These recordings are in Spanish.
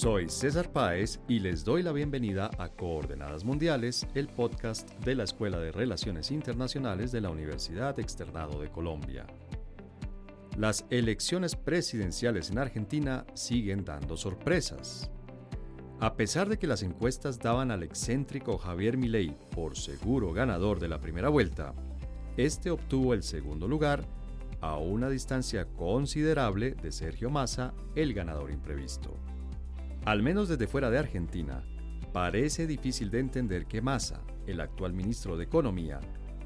Soy César Páez y les doy la bienvenida a Coordenadas Mundiales, el podcast de la Escuela de Relaciones Internacionales de la Universidad Externado de Colombia. Las elecciones presidenciales en Argentina siguen dando sorpresas. A pesar de que las encuestas daban al excéntrico Javier Milei por seguro ganador de la primera vuelta, este obtuvo el segundo lugar a una distancia considerable de Sergio Massa, el ganador imprevisto. Al menos desde fuera de Argentina, parece difícil de entender que Massa, el actual ministro de Economía,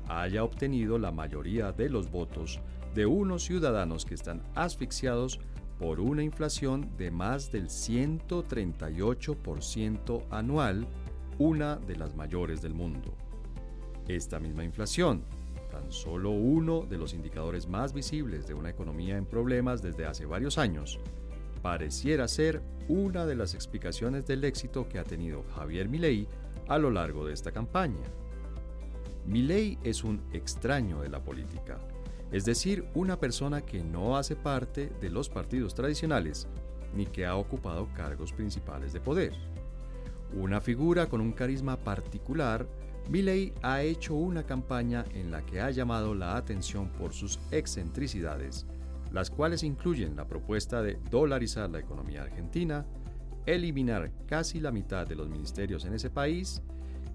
haya obtenido la mayoría de los votos de unos ciudadanos que están asfixiados por una inflación de más del 138% anual, una de las mayores del mundo. Esta misma inflación, tan solo uno de los indicadores más visibles de una economía en problemas desde hace varios años, pareciera ser una de las explicaciones del éxito que ha tenido Javier Milei a lo largo de esta campaña. Milei es un extraño de la política es decir, una persona que no hace parte de los partidos tradicionales ni que ha ocupado cargos principales de poder. Una figura con un carisma particular, Milley ha hecho una campaña en la que ha llamado la atención por sus excentricidades, las cuales incluyen la propuesta de dolarizar la economía argentina, eliminar casi la mitad de los ministerios en ese país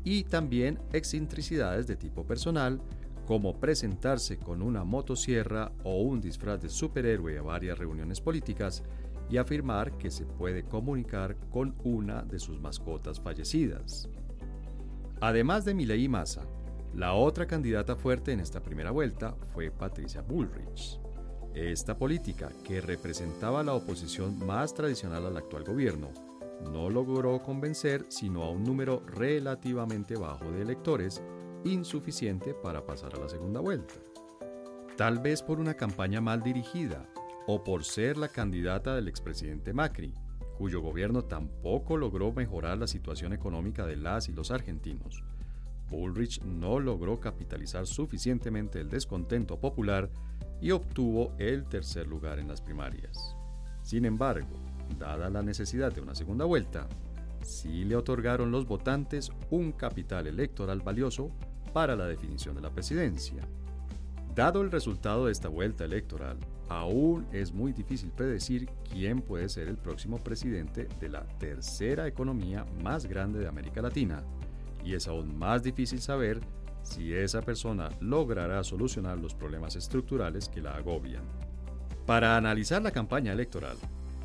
y también excentricidades de tipo personal, como presentarse con una motosierra o un disfraz de superhéroe a varias reuniones políticas y afirmar que se puede comunicar con una de sus mascotas fallecidas. Además de Milei Massa, la otra candidata fuerte en esta primera vuelta fue Patricia Bullrich. Esta política, que representaba la oposición más tradicional al actual gobierno, no logró convencer sino a un número relativamente bajo de electores insuficiente para pasar a la segunda vuelta. Tal vez por una campaña mal dirigida o por ser la candidata del expresidente Macri, cuyo gobierno tampoco logró mejorar la situación económica de las y los argentinos. Bullrich no logró capitalizar suficientemente el descontento popular y obtuvo el tercer lugar en las primarias. Sin embargo, dada la necesidad de una segunda vuelta, sí le otorgaron los votantes un capital electoral valioso para la definición de la presidencia. Dado el resultado de esta vuelta electoral, aún es muy difícil predecir quién puede ser el próximo presidente de la tercera economía más grande de América Latina, y es aún más difícil saber si esa persona logrará solucionar los problemas estructurales que la agobian. Para analizar la campaña electoral,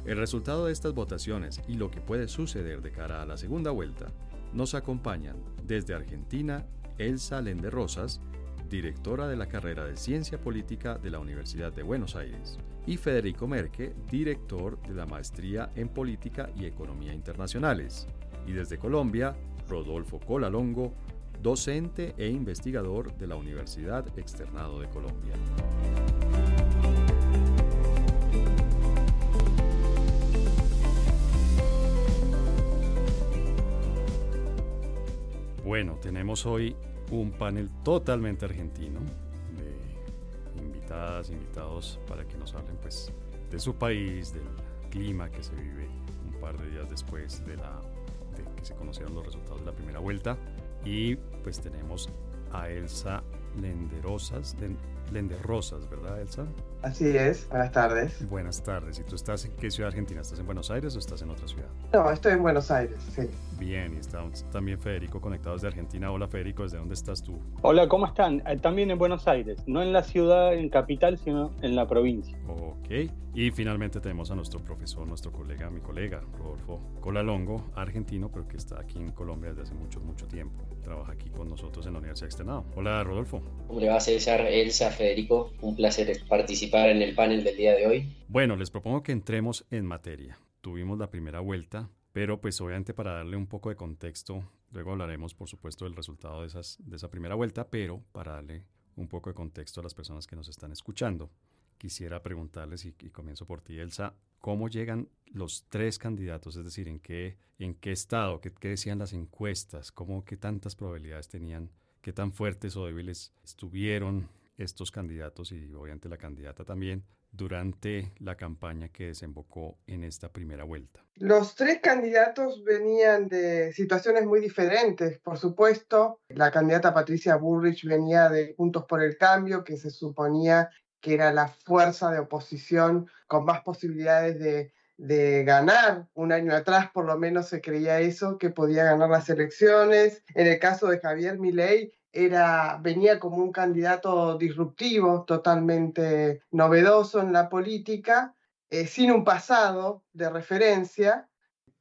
el resultado de estas votaciones y lo que puede suceder de cara a la segunda vuelta, nos acompañan desde Argentina Elsa Lende Rosas, directora de la carrera de Ciencia Política de la Universidad de Buenos Aires, y Federico Merque, director de la Maestría en Política y Economía Internacionales. Y desde Colombia, Rodolfo Colalongo, docente e investigador de la Universidad Externado de Colombia. Bueno, tenemos hoy un panel totalmente argentino de invitadas, invitados para que nos hablen pues de su país, del clima que se vive un par de días después de, la, de que se conocieron los resultados de la primera vuelta. Y pues tenemos a Elsa Lenderosas, Lenderosas, ¿verdad, Elsa? Así es, buenas tardes. Buenas tardes. ¿Y tú estás en qué ciudad argentina? ¿Estás en Buenos Aires o estás en otra ciudad? No, estoy en Buenos Aires, sí. Bien, y está también Federico conectado desde Argentina. Hola Federico, ¿desde dónde estás tú? Hola, ¿cómo están? Eh, también en Buenos Aires, no en la ciudad, en capital, sino en la provincia. Ok, y finalmente tenemos a nuestro profesor, nuestro colega, mi colega, Rodolfo Colalongo, argentino, pero que está aquí en Colombia desde hace mucho, mucho tiempo. Trabaja aquí con nosotros en la Universidad Externado. Hola Rodolfo. ¿Cómo le va César, Elsa, Federico? Un placer participar en el panel del día de hoy. Bueno, les propongo que entremos en materia. Tuvimos la primera vuelta, pero pues obviamente para darle un poco de contexto, luego hablaremos por supuesto del resultado de, esas, de esa primera vuelta, pero para darle un poco de contexto a las personas que nos están escuchando, quisiera preguntarles, y, comienzo por ti, Elsa, ¿cómo llegan los tres candidatos? Es decir, ¿en qué, en qué estado? ¿Qué, qué decían las encuestas? ¿Cómo, ¿Qué tantas probabilidades tenían? ¿Qué tan fuertes o débiles estuvieron estos candidatos y obviamente la candidata también durante la campaña que desembocó en esta primera vuelta? Los tres candidatos venían de situaciones muy diferentes. Por supuesto, la candidata Patricia Bullrich venía de Juntos por el Cambio, que se suponía que era la fuerza de oposición con más posibilidades de, de ganar. Un año atrás por lo menos se creía eso, que podía ganar las elecciones. En el caso de Javier Milei, era, venía como un candidato disruptivo, totalmente novedoso en la política, eh, sin un pasado de referencia,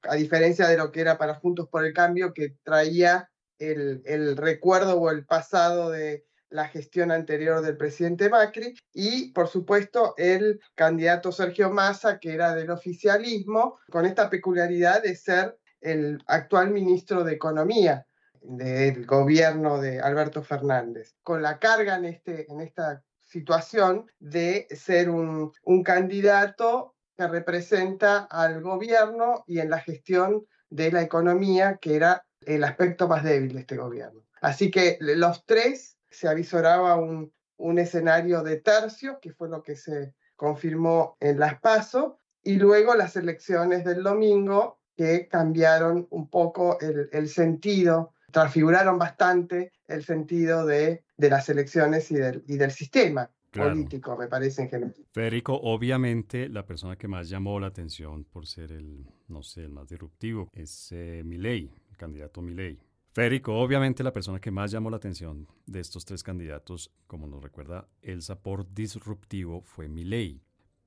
a diferencia de lo que era para Juntos por el Cambio, que traía el, el recuerdo o el pasado de la gestión anterior del presidente Macri, y por supuesto el candidato Sergio Massa, que era del oficialismo, con esta peculiaridad de ser el actual ministro de Economía del gobierno de Alberto Fernández, con la carga en, este, en esta situación de ser un, un candidato que representa al gobierno y en la gestión de la economía, que era el aspecto más débil de este gobierno. Así que los tres se avisoraba un, un escenario de tercio, que fue lo que se confirmó en las PASO, y luego las elecciones del domingo que cambiaron un poco el, el sentido transfiguraron bastante el sentido de, de las elecciones y del, y del sistema claro. político, me parece en general. Federico, obviamente la persona que más llamó la atención por ser el, no sé, el más disruptivo es eh, Milei, el candidato Milei. Federico, obviamente la persona que más llamó la atención de estos tres candidatos, como nos recuerda Elsa, por disruptivo fue Milei.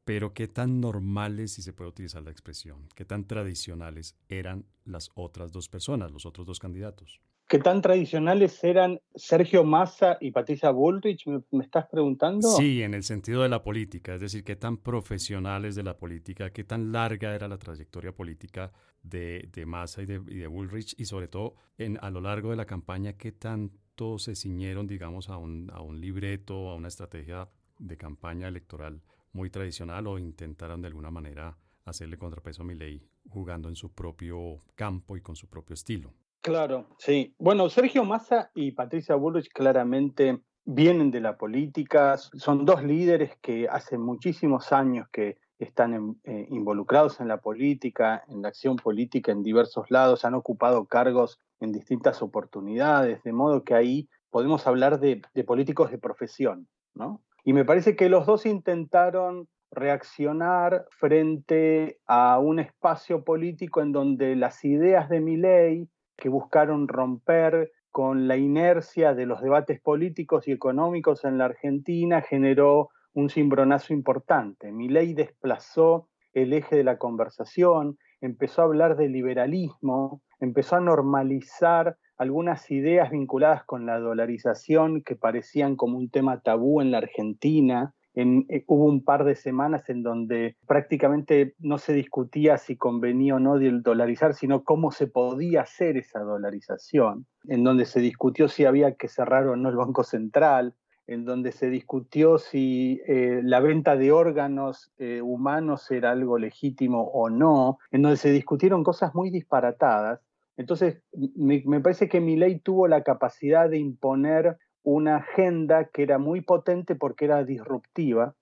Pero qué tan normales, si se puede utilizar la expresión, qué tan tradicionales eran las otras dos personas, los otros dos candidatos. ¿Qué tan tradicionales eran Sergio Massa y Patricia Bullrich? ¿Me, ¿Me, estás preguntando? Sí, en el sentido de la política, es decir, qué tan profesionales de la política, qué tan larga era la trayectoria política de, de Massa y de, y de, Bullrich, y sobre todo en, a lo largo de la campaña, qué tanto se ciñeron, digamos, a un, a un libreto, a una estrategia de campaña electoral muy tradicional o intentaron de alguna manera hacerle contrapeso a Milei jugando en su propio campo y con su propio estilo. Claro, sí. Bueno, Sergio Massa y Patricia Bullrich claramente vienen de la política, son dos líderes que hace muchísimos años que están en, eh, involucrados en la política, en la acción política en diversos lados, han ocupado cargos en distintas oportunidades, de modo que ahí podemos hablar de, de políticos de profesión, ¿no? Y me parece que los dos intentaron reaccionar frente a un espacio político en donde las ideas de mi ley, que buscaron romper con la inercia de los debates políticos y económicos en la Argentina, generó un cimbronazo importante. Mi ley desplazó el eje de la conversación, empezó a hablar de liberalismo, empezó a normalizar algunas ideas vinculadas con la dolarización que parecían como un tema tabú en la Argentina. Eh, hubo un par de semanas en donde prácticamente no se discutía si convenía o no dolarizar, sino cómo se podía hacer esa dolarización, en donde se discutió si había que cerrar o no el Banco Central, en donde se discutió si eh, la venta de órganos eh, humanos era algo legítimo o no, en donde se discutieron cosas muy disparatadas. Entonces, me, me parece que ley tuvo la capacidad de imponer una agenda que era muy potente porque era disruptiva,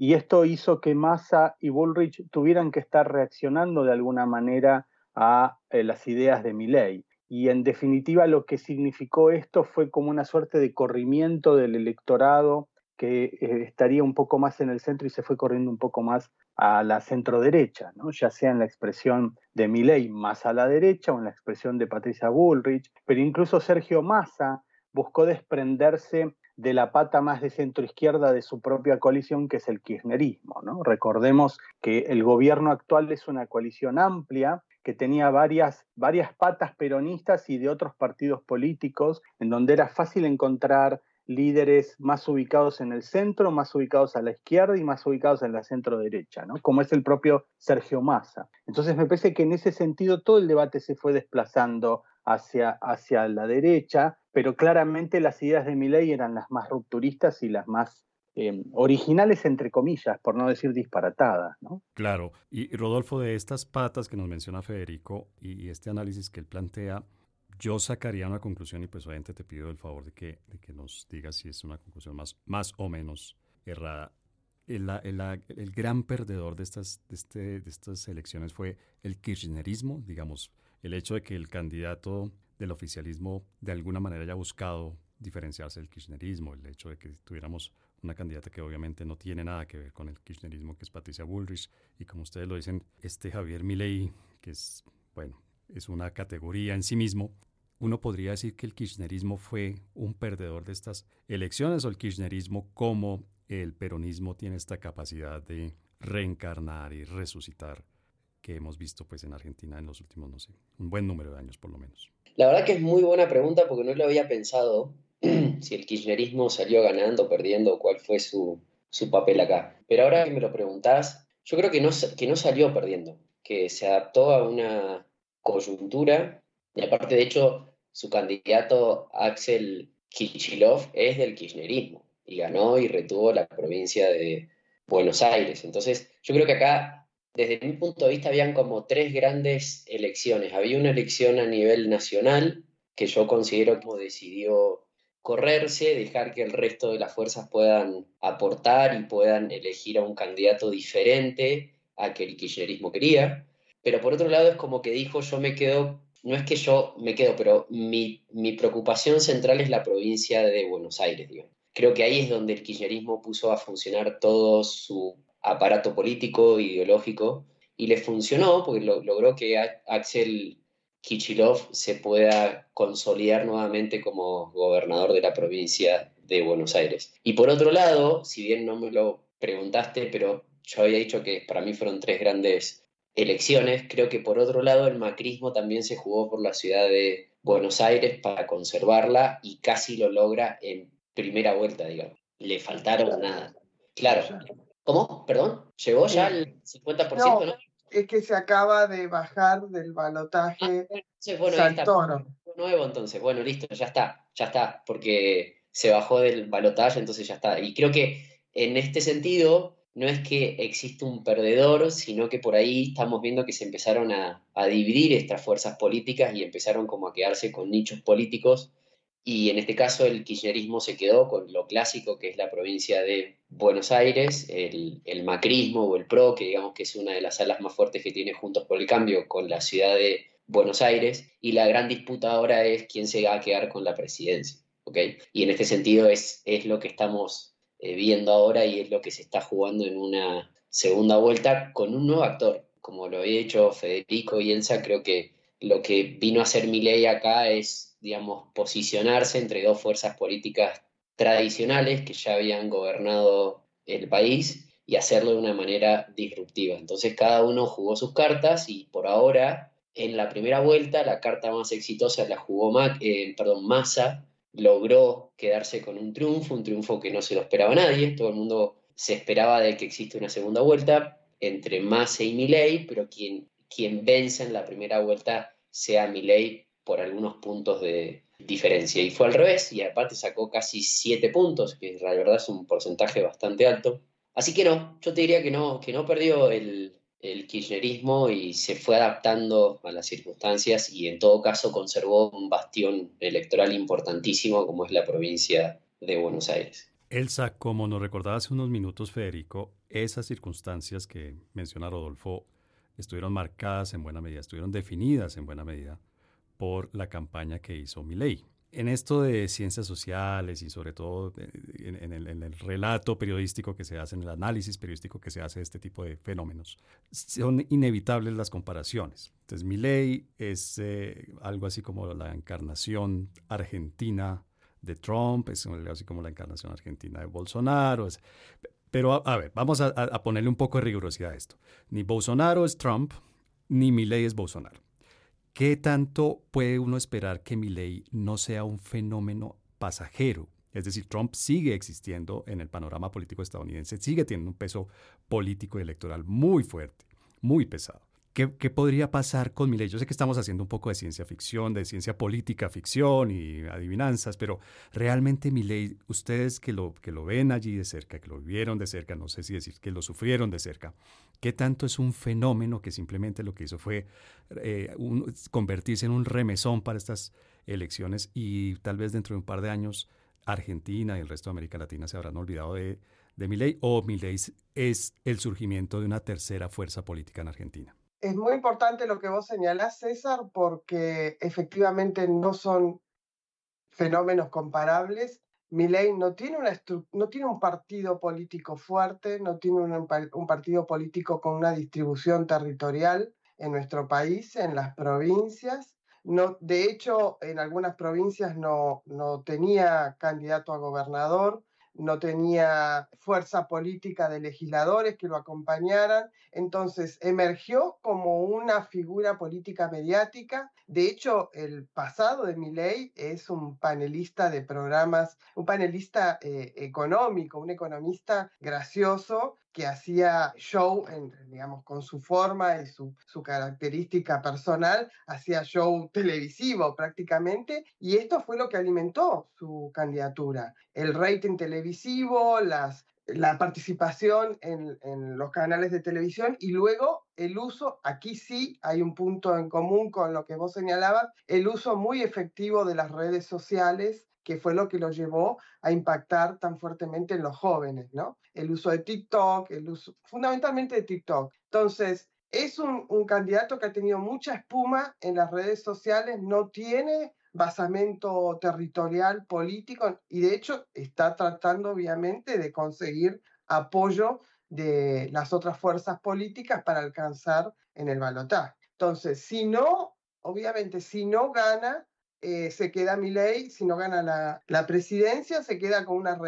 y esto hizo que Massa y Bullrich tuvieran que estar reaccionando de alguna manera a eh, las ideas de ley. Y en definitiva lo que significó esto fue como una suerte de corrimiento del electorado que eh, estaría un poco más en el centro y se fue corriendo un poco más a la centro derecha, ¿no? ya sea en la expresión de Milei más a la derecha o en la expresión de Patricia Bullrich, pero incluso Sergio Massa buscó desprenderse de la pata más de centro izquierda de su propia coalición, que es el kirchnerismo. Recordemos que el gobierno actual es una coalición amplia que tenía varias, varias patas peronistas y de otros partidos políticos, en donde era fácil encontrar líderes más ubicados en el centro, más ubicados a la izquierda y más ubicados en la centro derecha, como es el propio Sergio Massa. Entonces me parece que en ese sentido todo el debate se fue desplazando hacia, hacia la derecha, pero claramente las ideas de Milley eran las más rupturistas y las más eh, originales, entre comillas, por no decir disparatadas. ¿no? Claro, y Rodolfo, de estas patas que nos menciona Federico y este análisis que él plantea, yo sacaría una conclusión y pues obviamente te pido el favor de que, nos digas si es una conclusión más, o menos errada. el, gran perdedor de estas, este, de estas elecciones fue el kirchnerismo, digamos, el hecho de que el candidato del oficialismo de alguna manera haya buscado diferenciarse del kirchnerismo, el hecho de que tuviéramos una candidata que obviamente no tiene nada que ver con el kirchnerismo, que es Patricia Bullrich, y como ustedes lo dicen, este Javier Milei, que es, bueno, es una categoría en sí mismo, uno podría decir que el kirchnerismo fue un perdedor de estas elecciones o el kirchnerismo como el peronismo tiene esta capacidad de reencarnar y resucitar que hemos visto pues en Argentina en los últimos, no sé, un buen número de años por lo menos. La verdad que es muy buena pregunta porque no lo había pensado si el kirchnerismo salió ganando, perdiendo, cuál fue su, su papel acá. Pero ahora que me lo preguntás, yo creo que no, que no salió perdiendo, que se adaptó a una coyuntura y aparte, de hecho, su candidato Axel Kichilov es del kirchnerismo y ganó y retuvo la provincia de Buenos Aires. Entonces, yo creo que acá, desde mi punto de vista, habían como tres grandes elecciones. Había una elección a nivel nacional que yo considero que decidió correrse, dejar que el resto de las fuerzas puedan aportar y puedan elegir a un candidato diferente a que el kirchnerismo quería. Pero por otro lado es como que dijo, yo me quedo, no es que yo me quedo, pero mi, mi preocupación central es la provincia de Buenos Aires, digamos. Creo que ahí es donde el kirchnerismo puso a funcionar todo su aparato político, ideológico, y le funcionó porque logró que Axel Kichilov se pueda consolidar nuevamente como gobernador de la provincia de Buenos Aires. Y por otro lado, si bien no me lo preguntaste, pero yo había dicho que para mí fueron tres grandes elecciones, creo que por otro lado el macrismo también se jugó por la ciudad de Buenos Aires para conservarla y casi lo logra en primera vuelta, digamos. Le faltaron nada. Claro. ¿Cómo? Perdón. ¿Llegó ya el 50%, no? Es que se acaba de bajar del balotaje ah, bueno, Nuevo, entonces. Bueno, listo, ya está, ya está, porque se bajó del balotaje, entonces ya está. Y creo que en este sentido, no es que existe un perdedor, sino que por ahí estamos viendo que se empezaron a, a dividir estas fuerzas políticas y empezaron como a quedarse con nichos políticos y en este caso el kirchnerismo se quedó con lo clásico que es la provincia de Buenos Aires, el, el, macrismo o el PRO, que digamos que es una de las alas más fuertes que tiene Juntos por el Cambio con la ciudad de Buenos Aires, y la gran disputa ahora es quién se va a quedar con la presidencia. Y en este sentido es, es lo que estamos eh, viendo ahora y es lo que se está jugando en una segunda vuelta con un nuevo actor. Como lo había dicho Federico y Elsa, creo que lo que vino a hacer ley acá es digamos, posicionarse entre dos fuerzas políticas tradicionales que ya habían gobernado el país y hacerlo de una manera disruptiva. Entonces cada uno jugó sus cartas y por ahora, en la primera vuelta, la carta más exitosa la jugó eh, perdón, Massa, logró quedarse con un triunfo, un triunfo que no se lo esperaba nadie, todo el mundo se esperaba de que existe una segunda vuelta entre Massa y Milei, pero quien, quien vence en la primera vuelta sea Milei por algunos puntos de diferencia. Y fue al revés, y aparte sacó casi 7 puntos, que la verdad es un porcentaje bastante alto. Así que no, yo te diría que no, que no perdió el, el kirchnerismo y se fue adaptando a las circunstancias y en todo caso conservó un bastión electoral importantísimo como es la provincia de Buenos Aires. Elsa, como nos recordaba hace unos minutos Federico, esas circunstancias que menciona Rodolfo estuvieron marcadas en buena medida, estuvieron definidas en buena medida por la campaña que hizo Milei. En esto de ciencias sociales y sobre todo en, el, relato periodístico que se hace, en el análisis periodístico que se hace de este tipo de fenómenos, son inevitables las comparaciones. Entonces, Milei es eh, algo así como la encarnación argentina de Trump, es algo así como la encarnación argentina de Bolsonaro. Pero a, ver, vamos a, ponerle un poco de rigurosidad a esto. Ni Bolsonaro es Trump, ni Milei es Bolsonaro. ¿Qué tanto puede uno esperar que Milley no sea un fenómeno pasajero? Es decir, Trump sigue existiendo en el panorama político estadounidense, sigue teniendo un peso político y electoral muy fuerte, muy pesado. ¿Qué, podría pasar con Milley? Yo sé que estamos haciendo un poco de ciencia ficción, de ciencia política ficción y adivinanzas, pero realmente Milley, ustedes que lo, que lo ven allí de cerca, que lo vieron de cerca, no sé si decir que lo sufrieron de cerca, ¿qué tanto es un fenómeno que simplemente lo que hizo fue eh, convertirse en un remesón para estas elecciones y tal vez dentro de un par de años Argentina y el resto de América Latina se habrán olvidado de, de Milei o Milei es el surgimiento de una tercera fuerza política en Argentina? Es muy importante lo que vos señalás, César, porque efectivamente no son fenómenos comparables. Milei no tiene, una no tiene un partido político fuerte, no tiene un, un partido político con una distribución territorial en nuestro país, en las provincias. No, de hecho, en algunas provincias no, no tenía candidato a gobernador, no tenía fuerza política de legisladores que lo acompañaran, entonces emergió como una figura política mediática. De hecho, el pasado de Milei es un panelista de programas, un panelista eh, económico, un economista gracioso que hacía show, en, digamos, con su forma y su, su característica personal, hacía show televisivo prácticamente, y esto fue lo que alimentó su candidatura. El rating televisivo, las, la participación en, en, los canales de televisión y luego el uso, aquí sí hay un punto en común con lo que vos señalabas, el uso muy efectivo de las redes sociales que fue lo que lo llevó a impactar tan fuertemente en los jóvenes, ¿no? El uso de TikTok, el uso fundamentalmente de TikTok. Entonces, es un, un candidato que ha tenido mucha espuma en las redes sociales, no tiene basamento territorial político y de hecho está tratando obviamente de conseguir apoyo de las otras fuerzas políticas para alcanzar en el balotaje. Entonces, si no, obviamente, si no gana, eh, se queda ley si no gana la, la, presidencia, se queda con una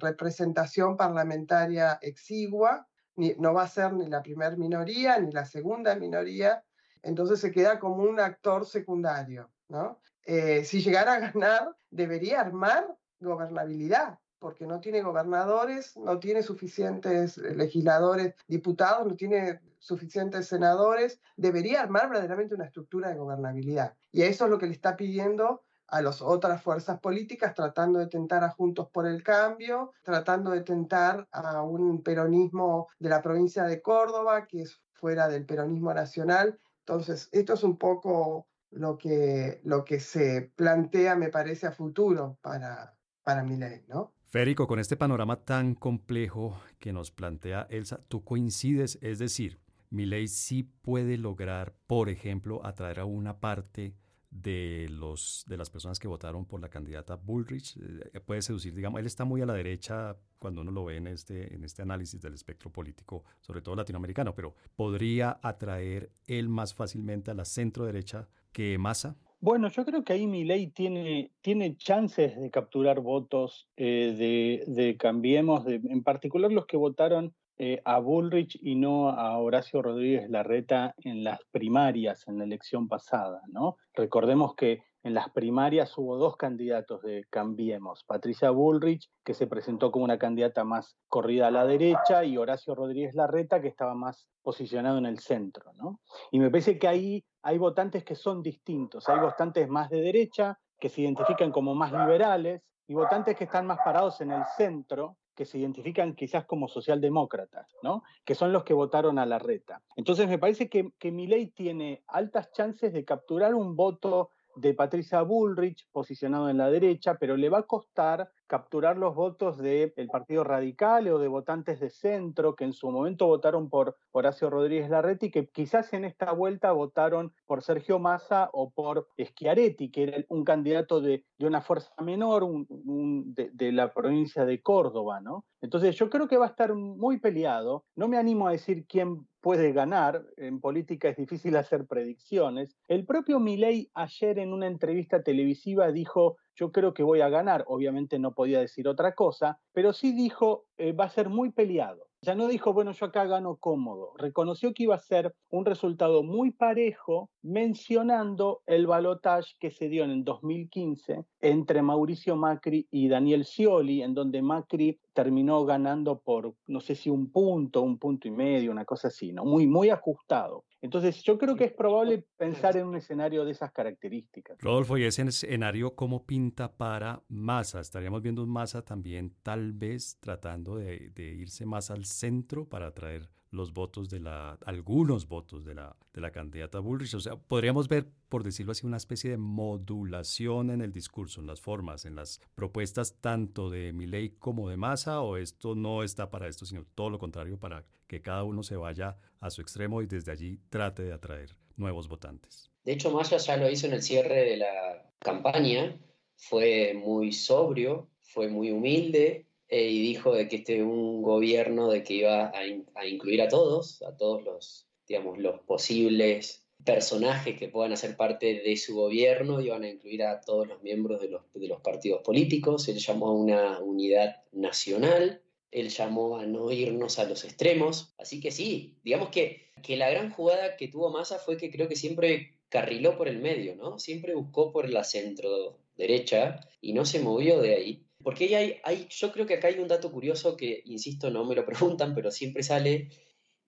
representación parlamentaria exigua, no va a ser ni la primera minoría ni la segunda minoría, entonces se queda como un actor secundario. ¿no? Eh, si llegara a ganar, debería armar gobernabilidad, porque no tiene gobernadores, no tiene suficientes legisladores, diputados, no tiene suficientes senadores, debería armar verdaderamente una estructura de gobernabilidad. Y eso es lo que le está pidiendo a las otras fuerzas políticas, tratando de tentar a Juntos por el Cambio, tratando de tentar a un peronismo de la provincia de Córdoba, que es fuera del peronismo nacional. Entonces, esto es un poco lo que, lo que se plantea, me parece, a futuro para, para ¿no? Férico, con este panorama tan complejo que nos plantea Elsa, ¿tú coincides? Es decir, ley sí puede lograr, por ejemplo, atraer a una parte de, los, de las personas que votaron por la candidata Bullrich. Eh, puede seducir, digamos, él está muy a la derecha cuando uno lo ve en este, en este análisis del espectro político, sobre todo latinoamericano, pero ¿podría atraer él más fácilmente a la centro derecha que Massa? Bueno, yo creo que ahí Milei tiene, tiene chances de capturar votos eh, de, de, Cambiemos, en particular los que votaron eh, a Bullrich y no a Horacio Rodríguez Larreta en las primarias, en la elección pasada, ¿no? Recordemos que en las primarias hubo dos candidatos de Cambiemos, Patricia Bullrich, que se presentó como una candidata más corrida a la derecha, y Horacio Rodríguez Larreta, que estaba más posicionado en el centro. ¿no? Y me parece que ahí hay votantes que son distintos, hay votantes más de derecha, que se identifican como más liberales, y votantes que están más parados en el centro, que se identifican quizás como socialdemócratas, ¿no? que son los que votaron a la reta. Entonces me parece que, que Milei tiene altas chances de capturar un voto de Patricia Bullrich, posicionado en la derecha, pero le va a costar capturar los votos del Partido Radical o de votantes de centro que en su momento votaron por Horacio Rodríguez Larreta y que quizás en esta vuelta votaron por Sergio Massa o por Schiaretti, que era un candidato de, una fuerza menor de, de, la provincia de Córdoba, ¿no? Entonces yo creo que va a estar muy peleado. No me animo a decir quién puede ganar. En política es difícil hacer predicciones. El propio Milei ayer en una entrevista televisiva dijo yo creo que voy a ganar. Obviamente no podía decir otra cosa, pero sí dijo, eh, va a ser muy peleado. Ya no dijo, bueno, yo acá gano cómodo. Reconoció que iba a ser un resultado muy parejo, mencionando el balotaje que se dio en el 2015 entre Mauricio Macri y Daniel Scioli, en donde Macri terminó ganando por, no sé si un punto, un punto y medio, una cosa así, ¿no? Muy, muy ajustado. Entonces, yo creo que es probable pensar en un escenario de esas características. Rodolfo, ¿y ese escenario cómo pinta para Massa? Estaríamos viendo un Massa también, tal vez tratando de, irse más al centro para atraer los votos de la, algunos votos de la, de la candidata Bullrich. O sea, podríamos ver, por decirlo así, una especie de modulación en el discurso, en las formas, en las propuestas tanto de Milei como de Massa, o esto no está para esto, sino todo lo contrario, para que cada uno se vaya a su extremo y desde allí trate de atraer nuevos votantes. De hecho, Massa ya lo hizo en el cierre de la campaña, fue muy sobrio, fue muy humilde, eh, y dijo de que este un gobierno de que iba a, incluir a todos, a todos los, digamos, los posibles personajes que puedan hacer parte de su gobierno, iban a incluir a todos los miembros de los, de los partidos políticos, él llamó a una unidad nacional, él llamó a no irnos a los extremos, así que sí, digamos que, que la gran jugada que tuvo Massa fue que creo que siempre carriló por el medio, ¿no? Siempre buscó por la centro derecha y no se movió de ahí. Porque hay, hay, yo creo que acá hay un dato curioso que, insisto, no me lo preguntan, pero siempre sale,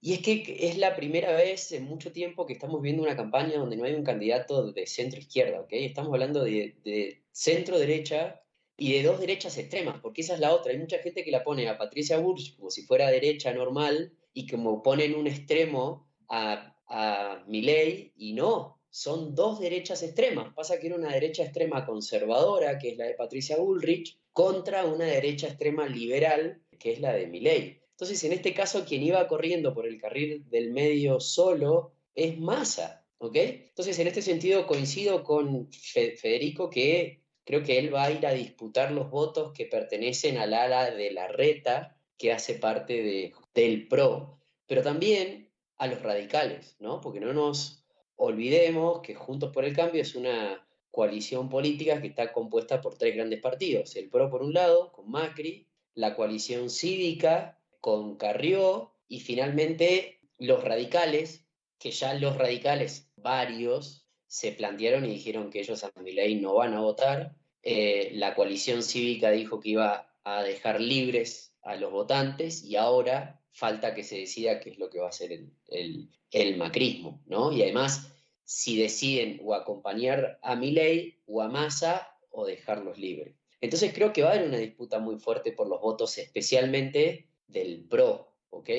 y es que es la primera vez en mucho tiempo que estamos viendo una campaña donde no hay un candidato de centro izquierda, ¿ok? Estamos hablando de, de centro derecha y de dos derechas extremas, porque esa es la otra. Hay mucha gente que la pone a Patricia Burch como si fuera derecha normal y como pone en un extremo a, a Milley y no, son dos derechas extremas. Pasa que era una derecha extrema conservadora, que es la de Patricia Bullrich, contra una derecha extrema liberal, que es la de Milley. Entonces, en este caso, quien iba corriendo por el carril del medio solo es Massa, ¿ok? Entonces, en este sentido, coincido con Federico que creo que él va a ir a disputar los votos que pertenecen al ala de la reta, que hace parte de, del PRO, pero también a los radicales, ¿no? Porque no nos olvidemos que Juntos por el Cambio es una coalición política que está compuesta por tres grandes partidos. El PRO por un lado, con Macri, la coalición cívica con Carrió y finalmente los radicales, que ya los radicales varios se plantearon y dijeron que ellos a ley no van a votar. Eh, la coalición cívica dijo que iba a dejar libres a los votantes y ahora falta que se decida qué es lo que va a hacer el, el, el macrismo, ¿no? Y además si deciden o acompañar a Milei o a Massa o dejarlos libres. Entonces creo que va a haber una disputa muy fuerte por los votos, especialmente del PRO, ¿ok?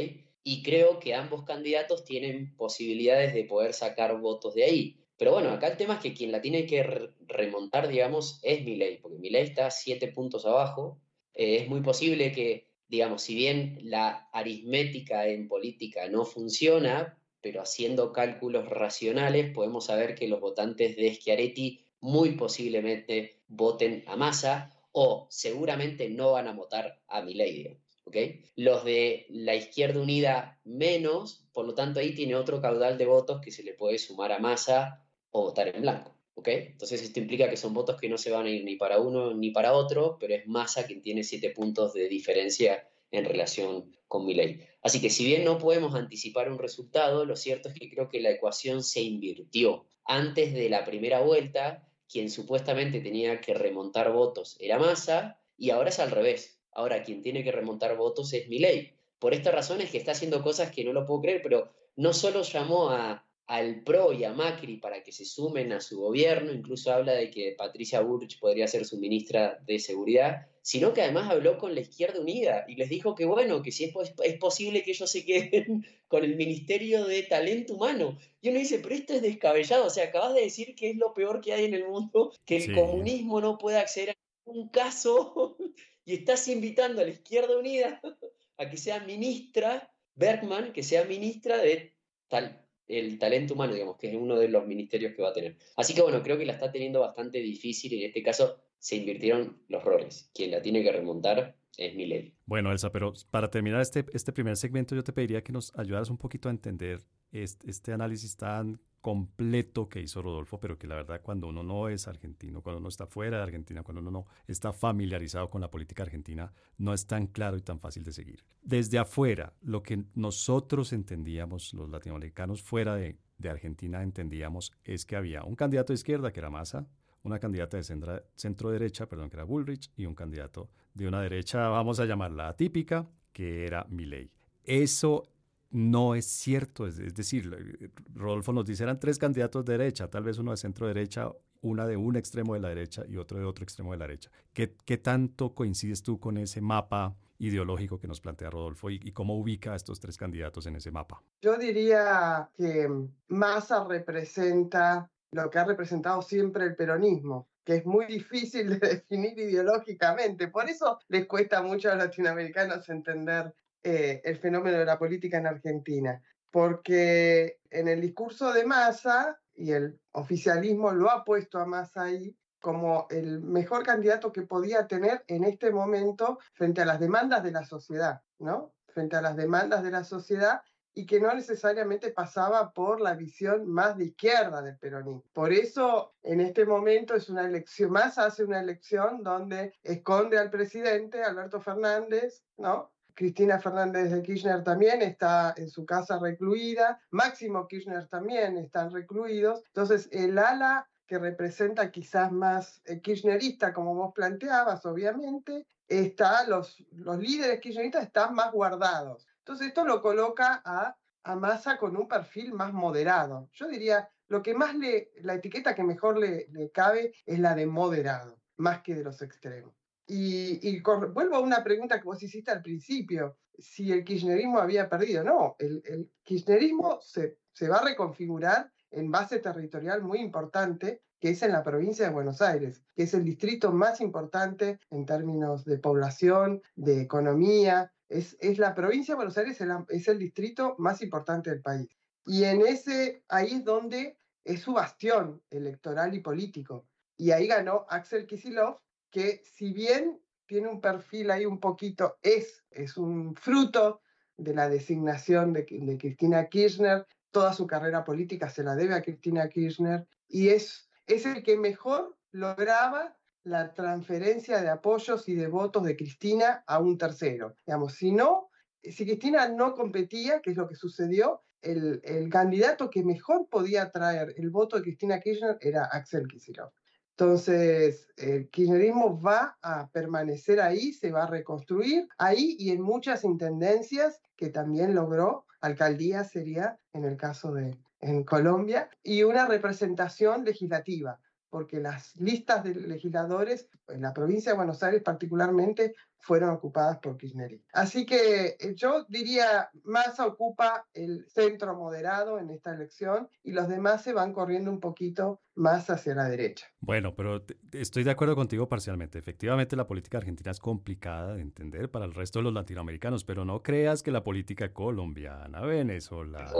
Y creo que ambos candidatos tienen posibilidades de poder sacar votos de ahí. Pero bueno, acá el tema es que quien la tiene que remontar, digamos, es Milei, porque Milei está siete puntos abajo. Eh, es muy posible que, digamos, si bien la aritmética en política no funciona, pero haciendo cálculos racionales podemos saber que los votantes de Schiaretti muy posiblemente voten a Massa o seguramente no van a votar a Milei. ¿okay? Los de la izquierda unida menos, por lo tanto ahí tiene otro caudal de votos que se le puede sumar a Massa o votar en blanco. ¿okay? Entonces esto implica que son votos que no se van a ir ni para uno ni para otro, pero es Massa quien tiene siete puntos de diferencia en relación con mi ley. Así que si bien no podemos anticipar un resultado, lo cierto es que creo que la ecuación se invirtió. Antes de la primera vuelta, quien supuestamente tenía que remontar votos era Massa y ahora es al revés. Ahora quien tiene que remontar votos es ley. Por esta razón es que está haciendo cosas que no lo puedo creer, pero no solo llamó a al PRO y a Macri para que se sumen a su gobierno, incluso habla de que Patricia Burch podría ser su ministra de Seguridad, sino que además habló con la Izquierda Unida y les dijo que bueno, que si es, es posible que ellos se queden con el Ministerio de Talento Humano. Y uno dice, pero esto es descabellado, o sea, acabas de decir que es lo peor que hay en el mundo, que el comunismo no puede acceder a un caso y estás invitando a la Izquierda Unida a que sea ministra, Bergman, que sea ministra de tal el talento humano, digamos, que es uno de los ministerios que va a tener. Así que bueno, creo que la está teniendo bastante difícil y en este caso se invirtieron los roles. Quien la tiene que remontar es Milei. Bueno, Elsa, pero para terminar este, este primer segmento yo te pediría que nos ayudaras un poquito a entender este análisis tan completo que hizo Rodolfo, pero que la verdad cuando uno no es argentino, cuando uno está fuera de Argentina, cuando uno no está familiarizado con la política argentina, no es tan claro y tan fácil de seguir. Desde afuera, lo que nosotros entendíamos, los latinoamericanos fuera de, Argentina entendíamos, es que había un candidato de izquierda que era Massa, una candidata de centro, derecha, perdón, que era Bullrich, y un candidato de una derecha, vamos a llamarla atípica, que era Milley. Eso no es cierto. Es, decir, Rodolfo nos dice, eran tres candidatos de derecha, tal vez uno de centro derecha, una de un extremo de la derecha y otro de otro extremo de la derecha. ¿Qué, tanto coincides tú con ese mapa ideológico que nos plantea Rodolfo y, cómo ubica a estos tres candidatos en ese mapa. Yo diría que Massa representa lo que ha representado siempre el peronismo, que es muy difícil de definir ideológicamente. Por eso les cuesta mucho a los latinoamericanos entender eh, el fenómeno de la política en Argentina, porque en el discurso de Massa, y el oficialismo lo ha puesto a Massa ahí, como el mejor candidato que podía tener en este momento frente a las demandas de la sociedad, ¿no? Frente a las demandas de la sociedad y que no necesariamente pasaba por la visión más de izquierda del peronismo. Por eso, en este momento es una elección, más hace una elección donde esconde al presidente, Alberto Fernández, ¿no? Cristina Fernández de Kirchner también está en su casa recluida, Máximo Kirchner también están recluidos. Entonces, el ala que representa quizás más eh, kirchnerista, como vos planteabas, obviamente, está, los, los líderes kirchneristas están más guardados. Entonces esto lo coloca a, a Massa con un perfil más moderado. Yo diría, lo que más le, la etiqueta que mejor le, le cabe es la de moderado, más que de los extremos. Y, y vuelvo a una pregunta que vos hiciste al principio, si el kirchnerismo había perdido. No, el, el kirchnerismo se, va a reconfigurar en base territorial muy importante, que es en la provincia de Buenos Aires, que es el distrito más importante en términos de población, de economía. Es, es la provincia de Buenos Aires, es, es el distrito más importante del país. Y en ese, ahí es donde es su bastión electoral y político. Y ahí ganó Axel Kisilov, que si bien tiene un perfil ahí un poquito, es, es un fruto de la designación de, Cristina Kirchner, toda su carrera política se la debe a Cristina Kirchner y es, es el que mejor lograba la transferencia de apoyos y de votos de Cristina a un tercero. Digamos, si no, si Cristina no competía, que es lo que sucedió, el, el candidato que mejor podía traer el voto de Cristina Kirchner era Axel Kicillof. Entonces, el kirchnerismo va a permanecer ahí, se va a reconstruir ahí y en muchas intendencias que también logró, alcaldía sería en el caso de en Colombia, y una representación legislativa porque las listas de legisladores en la provincia de Buenos Aires particularmente fueron ocupadas por kirchneristas. Así que eh, yo diría, Massa ocupa el centro moderado en esta elección y los demás se van corriendo un poquito más hacia la derecha. Bueno, pero estoy de acuerdo contigo parcialmente. Efectivamente, la política argentina es complicada de entender para el resto de los latinoamericanos, pero no creas que la política colombiana, venezolana,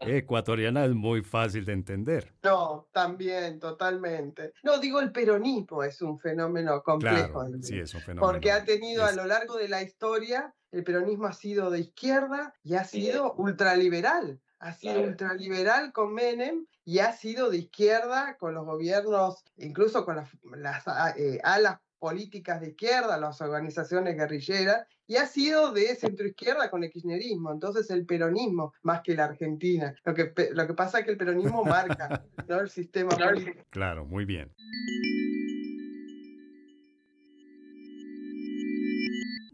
ecuatoriana es muy fácil de entender. No, también, totalmente. No, digo, el peronismo es un fenómeno complejo. sí, es un fenómeno. Porque ha tenido a lo largo de la historia, el peronismo ha sido de izquierda y ha sido ultraliberal ha sido ultraliberal con Menem y ha sido de izquierda con los gobiernos, incluso con las, eh, alas políticas de izquierda, las organizaciones guerrilleras, y ha sido de centroizquierda con el kirchnerismo, entonces el peronismo más que la Argentina. Lo que, lo que pasa es que el peronismo marca ¿no? el sistema político. Claro, muy bien.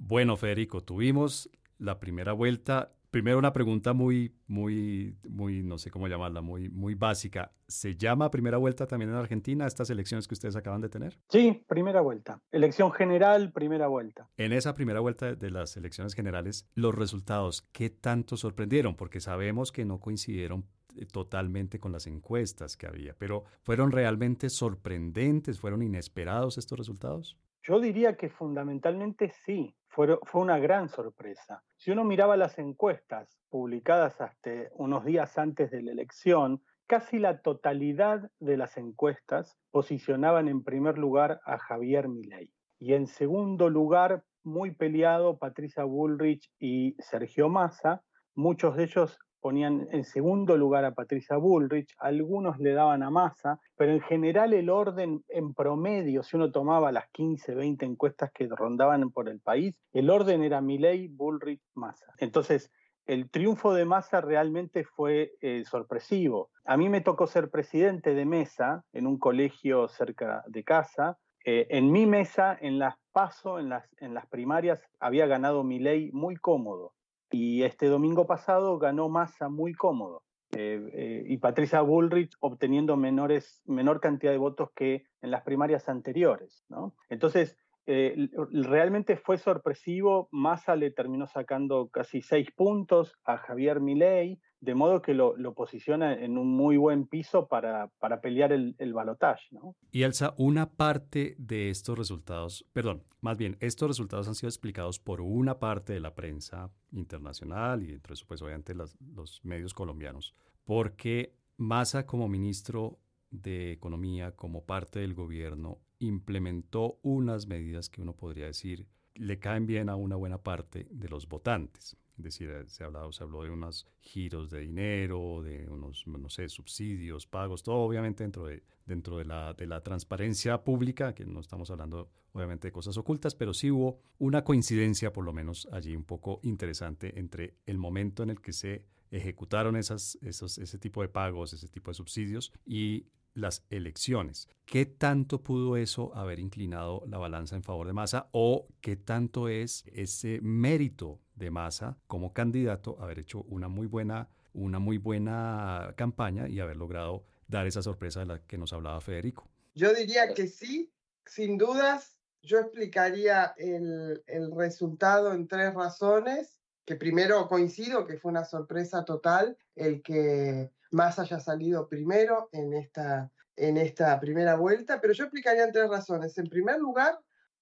Bueno, Federico, tuvimos la primera vuelta Primero una pregunta muy, muy, muy, no sé cómo llamarla, muy, muy básica. ¿Se llama primera vuelta también en Argentina estas elecciones que ustedes acaban de tener? Sí, primera vuelta. Elección general, primera vuelta. En esa primera vuelta de las elecciones generales, los resultados, ¿qué tanto sorprendieron? Porque sabemos que no coincidieron eh, totalmente con las encuestas que había, pero ¿fueron realmente sorprendentes? ¿Fueron inesperados estos resultados? Yo diría que fundamentalmente sí fue, una gran sorpresa. Si uno miraba las encuestas publicadas hasta unos días antes de la elección, casi la totalidad de las encuestas posicionaban en primer lugar a Javier Milei y en segundo lugar, muy peleado, Patricia Bullrich y Sergio Massa, muchos de ellos ponían en segundo lugar a Patricia Bullrich, algunos le daban a Massa, pero en general el orden en promedio, si uno tomaba las 15, 20 encuestas que rondaban por el país, el orden era Milley, Bullrich, Massa. Entonces, el triunfo de Massa realmente fue eh, sorpresivo. A mí me tocó ser presidente de mesa en un colegio cerca de casa. Eh, en mi mesa, en las PASO, en las, en las primarias, había ganado Milley muy cómodo. Y este domingo pasado ganó Massa muy cómodo. Eh, eh, y Patricia Bullrich obteniendo menores, menor cantidad de votos que en las primarias anteriores. ¿no? Entonces, eh, realmente fue sorpresivo. Massa le terminó sacando casi seis puntos a Javier Milei, de modo que lo, posiciona en un muy buen piso para, para pelear el, el balotaje. ¿no? Y Elsa, una parte de estos resultados, perdón, más bien, estos resultados han sido explicados por una parte de la prensa internacional y dentro de eso, pues obviamente los medios colombianos, porque Massa como ministro de Economía, como parte del gobierno, implementó unas medidas que uno podría decir le caen bien a una buena parte de los votantes. Decir, se, ha hablado, se habló de unos giros de dinero, de unos, no sé, subsidios, pagos, todo obviamente dentro de, dentro de la, de la transparencia pública, que no estamos hablando obviamente de cosas ocultas, pero sí hubo una coincidencia, por lo menos allí un poco interesante, entre el momento en el que se ejecutaron esas, esos, ese tipo de pagos, ese tipo de subsidios y las elecciones. ¿Qué tanto pudo eso haber inclinado la balanza en favor de Massa o qué tanto es ese mérito de Massa como candidato haber hecho una muy buena, una muy buena campaña y haber logrado dar esa sorpresa de la que nos hablaba Federico? Yo diría que sí, sin dudas. Yo explicaría el, el resultado en tres razones, que primero coincido que fue una sorpresa total el que más haya salido primero en esta, en esta primera vuelta, pero yo explicaría en tres razones. En primer lugar,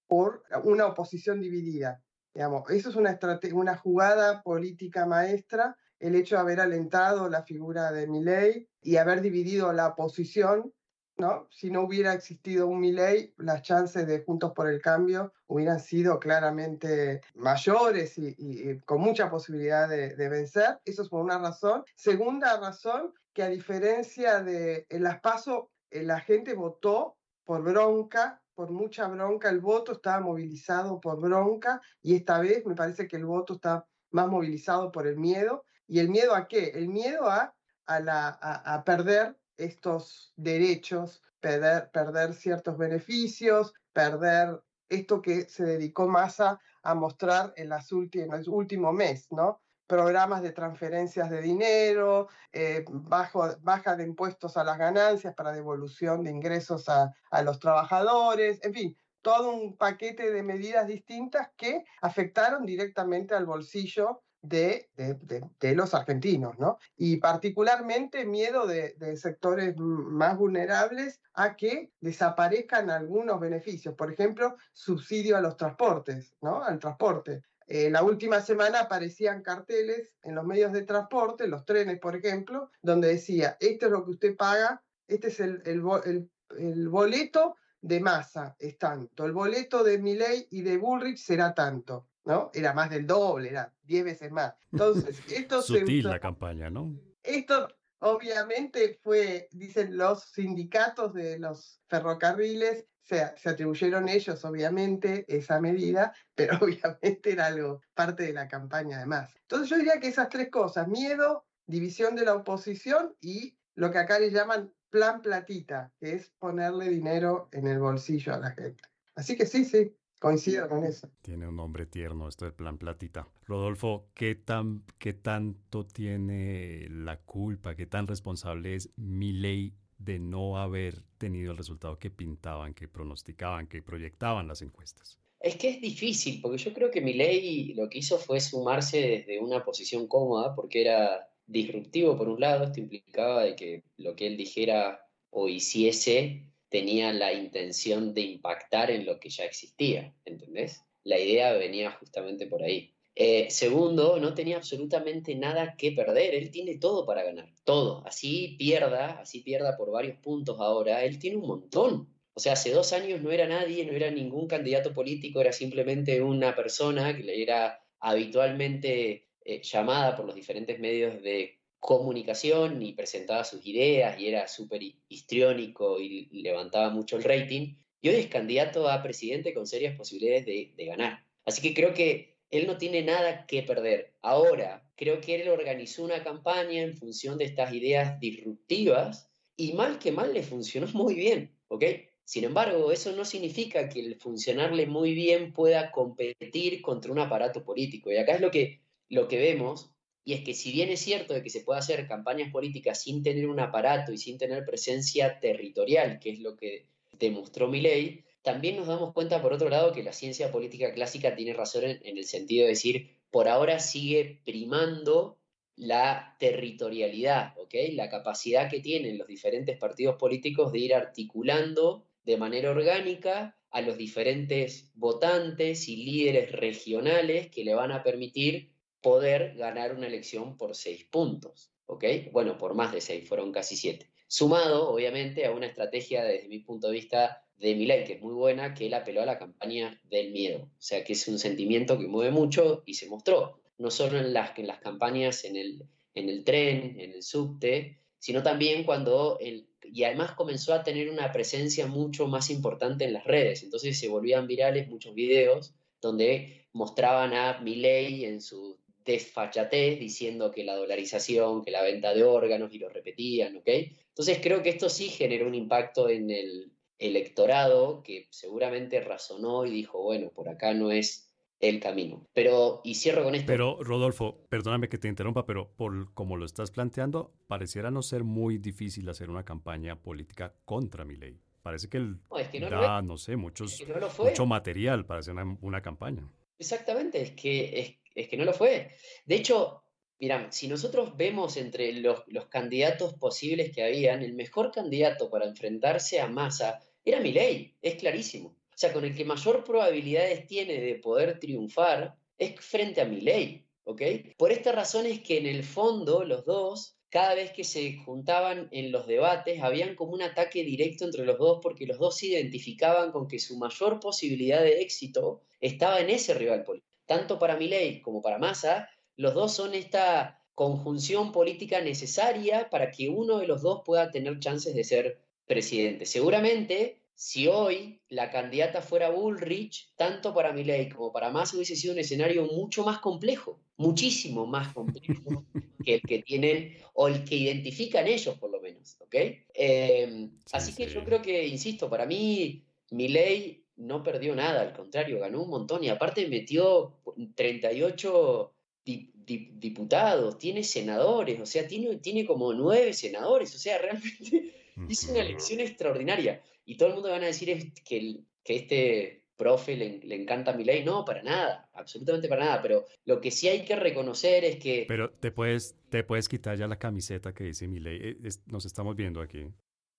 por una oposición dividida. Digamos, eso es una, una jugada política maestra, el hecho de haber alentado la figura de Milley y haber dividido la oposición ¿no? Si no hubiera existido un Milley, las chances de Juntos por el Cambio hubieran sido claramente mayores y, con mucha posibilidad de, vencer. Eso es por una razón. Segunda razón, que a diferencia de en las PASO, eh, la gente votó por bronca, por mucha bronca, el voto estaba movilizado por bronca y esta vez me parece que el voto está más movilizado por el miedo. ¿Y el miedo a qué? El miedo a, a, la, a perder estos derechos, perder, perder ciertos beneficios, perder esto que se dedicó Massa a mostrar en, las en el último mes, ¿no? Programas de transferencias de dinero, eh, baja de impuestos a las ganancias para devolución de ingresos a, a los trabajadores, en fin, todo un paquete de medidas distintas que afectaron directamente al bolsillo de, de, los argentinos, ¿no? Y particularmente miedo de, sectores más vulnerables a que desaparezcan algunos beneficios, por ejemplo, subsidio a los transportes, ¿no? Al transporte. Eh, la última semana aparecían carteles en los medios de transporte, los trenes, por ejemplo, donde decía, esto es lo que usted paga, este es el, el, el boleto de masa, es tanto, el boleto de Milley y de Bullrich será tanto. ¿no? Era más del doble, era 10 veces más. Entonces, esto Sutil la campaña, ¿no? Esto obviamente fue, dicen los sindicatos de los ferrocarriles, se, se atribuyeron ellos, obviamente, esa medida, pero obviamente era algo parte de la campaña además. Entonces yo diría que esas tres cosas, miedo, división de la oposición y lo que acá le llaman plan platita, que es ponerle dinero en el bolsillo a la gente. Así que sí, sí, Coincido con eso. Tiene un nombre tierno esto de plan platita. Rodolfo, ¿qué, tan, ¿qué tanto tiene la culpa, qué tan responsable es mi ley de no haber tenido el resultado que pintaban, que pronosticaban, que proyectaban las encuestas? Es que es difícil, porque yo creo que mi ley lo que hizo fue sumarse desde una posición cómoda, porque era disruptivo por un lado, esto implicaba de que lo que él dijera o hiciese tenía la intención de impactar en lo que ya existía, ¿entendés? La idea venía justamente por ahí. Eh, segundo, no tenía absolutamente nada que perder, él tiene todo para ganar, todo. Así pierda, así pierda por varios puntos ahora, él tiene un montón. O sea, hace dos años no era nadie, no era ningún candidato político, era simplemente una persona que era habitualmente eh, llamada por los diferentes medios de comunicación y presentaba sus ideas y era súper histriónico y levantaba mucho el rating. Y hoy es candidato a presidente con serias posibilidades de, de ganar. Así que creo que él no tiene nada que perder. Ahora, creo que él organizó una campaña en función de estas ideas disruptivas y mal que mal le funcionó muy bien, ¿ok? Sin embargo, eso no significa que el funcionarle muy bien pueda competir contra un aparato político. Y acá es lo que, lo que vemos, y es que si bien es cierto de que se puede hacer campañas políticas sin tener un aparato y sin tener presencia territorial, que es lo que demostró mi ley, también nos damos cuenta, por otro lado, que la ciencia política clásica tiene razón en, el sentido de decir, por ahora sigue primando la territorialidad, ¿ok? La capacidad que tienen los diferentes partidos políticos de ir articulando de manera orgánica a los diferentes votantes y líderes regionales que le van a permitir poder ganar una elección por seis puntos, ¿ok? Bueno, por más de seis, fueron casi siete. Sumado, obviamente, a una estrategia desde mi punto de vista de Milei, que es muy buena, que él apeló a la campaña del miedo. O sea, que es un sentimiento que mueve mucho y se mostró, no solo en las, en las campañas en el, en el tren, en el subte, sino también cuando él, y además comenzó a tener una presencia mucho más importante en las redes. Entonces se volvían virales muchos videos donde mostraban a Milei en su desfachatez diciendo que la dolarización, que la venta de órganos y lo repetían, ¿ok? Entonces creo que esto sí generó un impacto en el electorado que seguramente razonó y dijo, bueno, por acá no es el camino. Pero, y cierro con esto. Pero, Rodolfo, perdóname que te interrumpa, pero por como lo estás planteando, pareciera no ser muy difícil hacer una campaña política contra mi ley. Parece que él no, da, no sé, muchos, mucho material para hacer una, campaña. Exactamente, es que, es, es que no lo fue. De hecho, Mira, si nosotros vemos entre los, candidatos posibles que habían, el mejor candidato para enfrentarse a Massa era Milei, es clarísimo. O sea, con el que mayor probabilidades tiene de poder triunfar es frente a Milei, ¿ok? Por esta razón es que en el fondo los dos, cada vez que se juntaban en los debates, habían como un ataque directo entre los dos porque los dos se identificaban con que su mayor posibilidad de éxito estaba en ese rival político. Tanto para Milei como para Massa, los dos son esta conjunción política necesaria para que uno de los dos pueda tener chances de ser presidente. Seguramente, si hoy la candidata fuera Bullrich, tanto para Milley como para Massa hubiese sido un escenario mucho más complejo, muchísimo más complejo que el que tienen o el que identifican ellos, por lo menos. ¿ok? Em, así que yo creo que, insisto, para mí Milley no perdió nada, al contrario, ganó un montón y aparte metió 38 diputados, tiene senadores, o sea, tiene, tiene como nueve senadores, o sea, realmente hizo una elección extraordinaria. Y todo el mundo van a decir que, que este profe le, encanta mi ley. No, para nada, absolutamente para nada. Pero lo que sí hay que reconocer es que... Pero te puedes, te puedes quitar ya la camiseta que dice mi ley. Eh, nos estamos viendo aquí.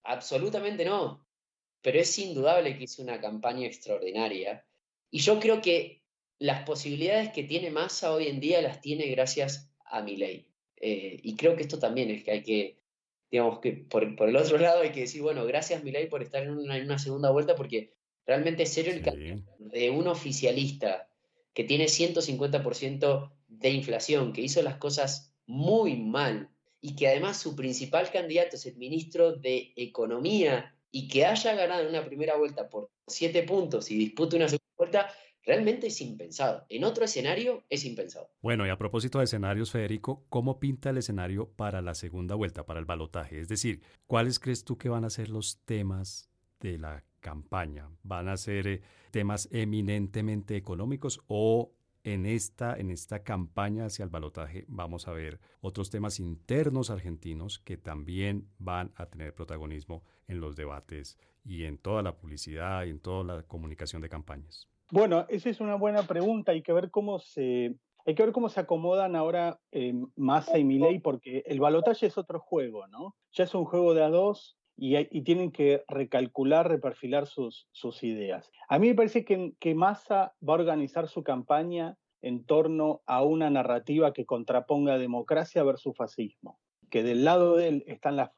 Absolutamente no. Pero es indudable que hizo una campaña extraordinaria. Y yo creo que las posibilidades que tiene Massa hoy en día las tiene gracias a mi ley. Eh, y creo que esto también es que hay que, digamos que por, el otro lado hay que decir, bueno, gracias ley por estar en una, segunda vuelta, porque realmente ser el de un oficialista que tiene 150% de inflación, que hizo las cosas muy mal y que además su principal candidato es el ministro de Economía y que haya ganado en una primera vuelta por siete puntos y dispute una segunda vuelta, Realmente es impensado. En otro escenario es impensado. Bueno, y a propósito de escenarios, Federico, ¿cómo pinta el escenario para la segunda vuelta, para el balotaje? Es decir, ¿cuáles crees tú que van a ser los temas de la campaña? ¿Van a ser eh, temas eminentemente económicos o en esta, en esta campaña hacia el balotaje vamos a ver otros temas internos argentinos que también van a tener protagonismo en los debates y en toda la publicidad y en toda la comunicación de campañas? Bueno, esa es una buena pregunta. Hay que ver cómo se, hay que ver cómo se acomodan ahora eh, Massa y Milei, porque el balotaje es otro juego, ¿no? Ya es un juego de a dos y, tienen que recalcular, reperfilar sus, sus, ideas. A mí me parece que, que Massa va a organizar su campaña en torno a una narrativa que contraponga democracia versus fascismo, que del lado de él están las,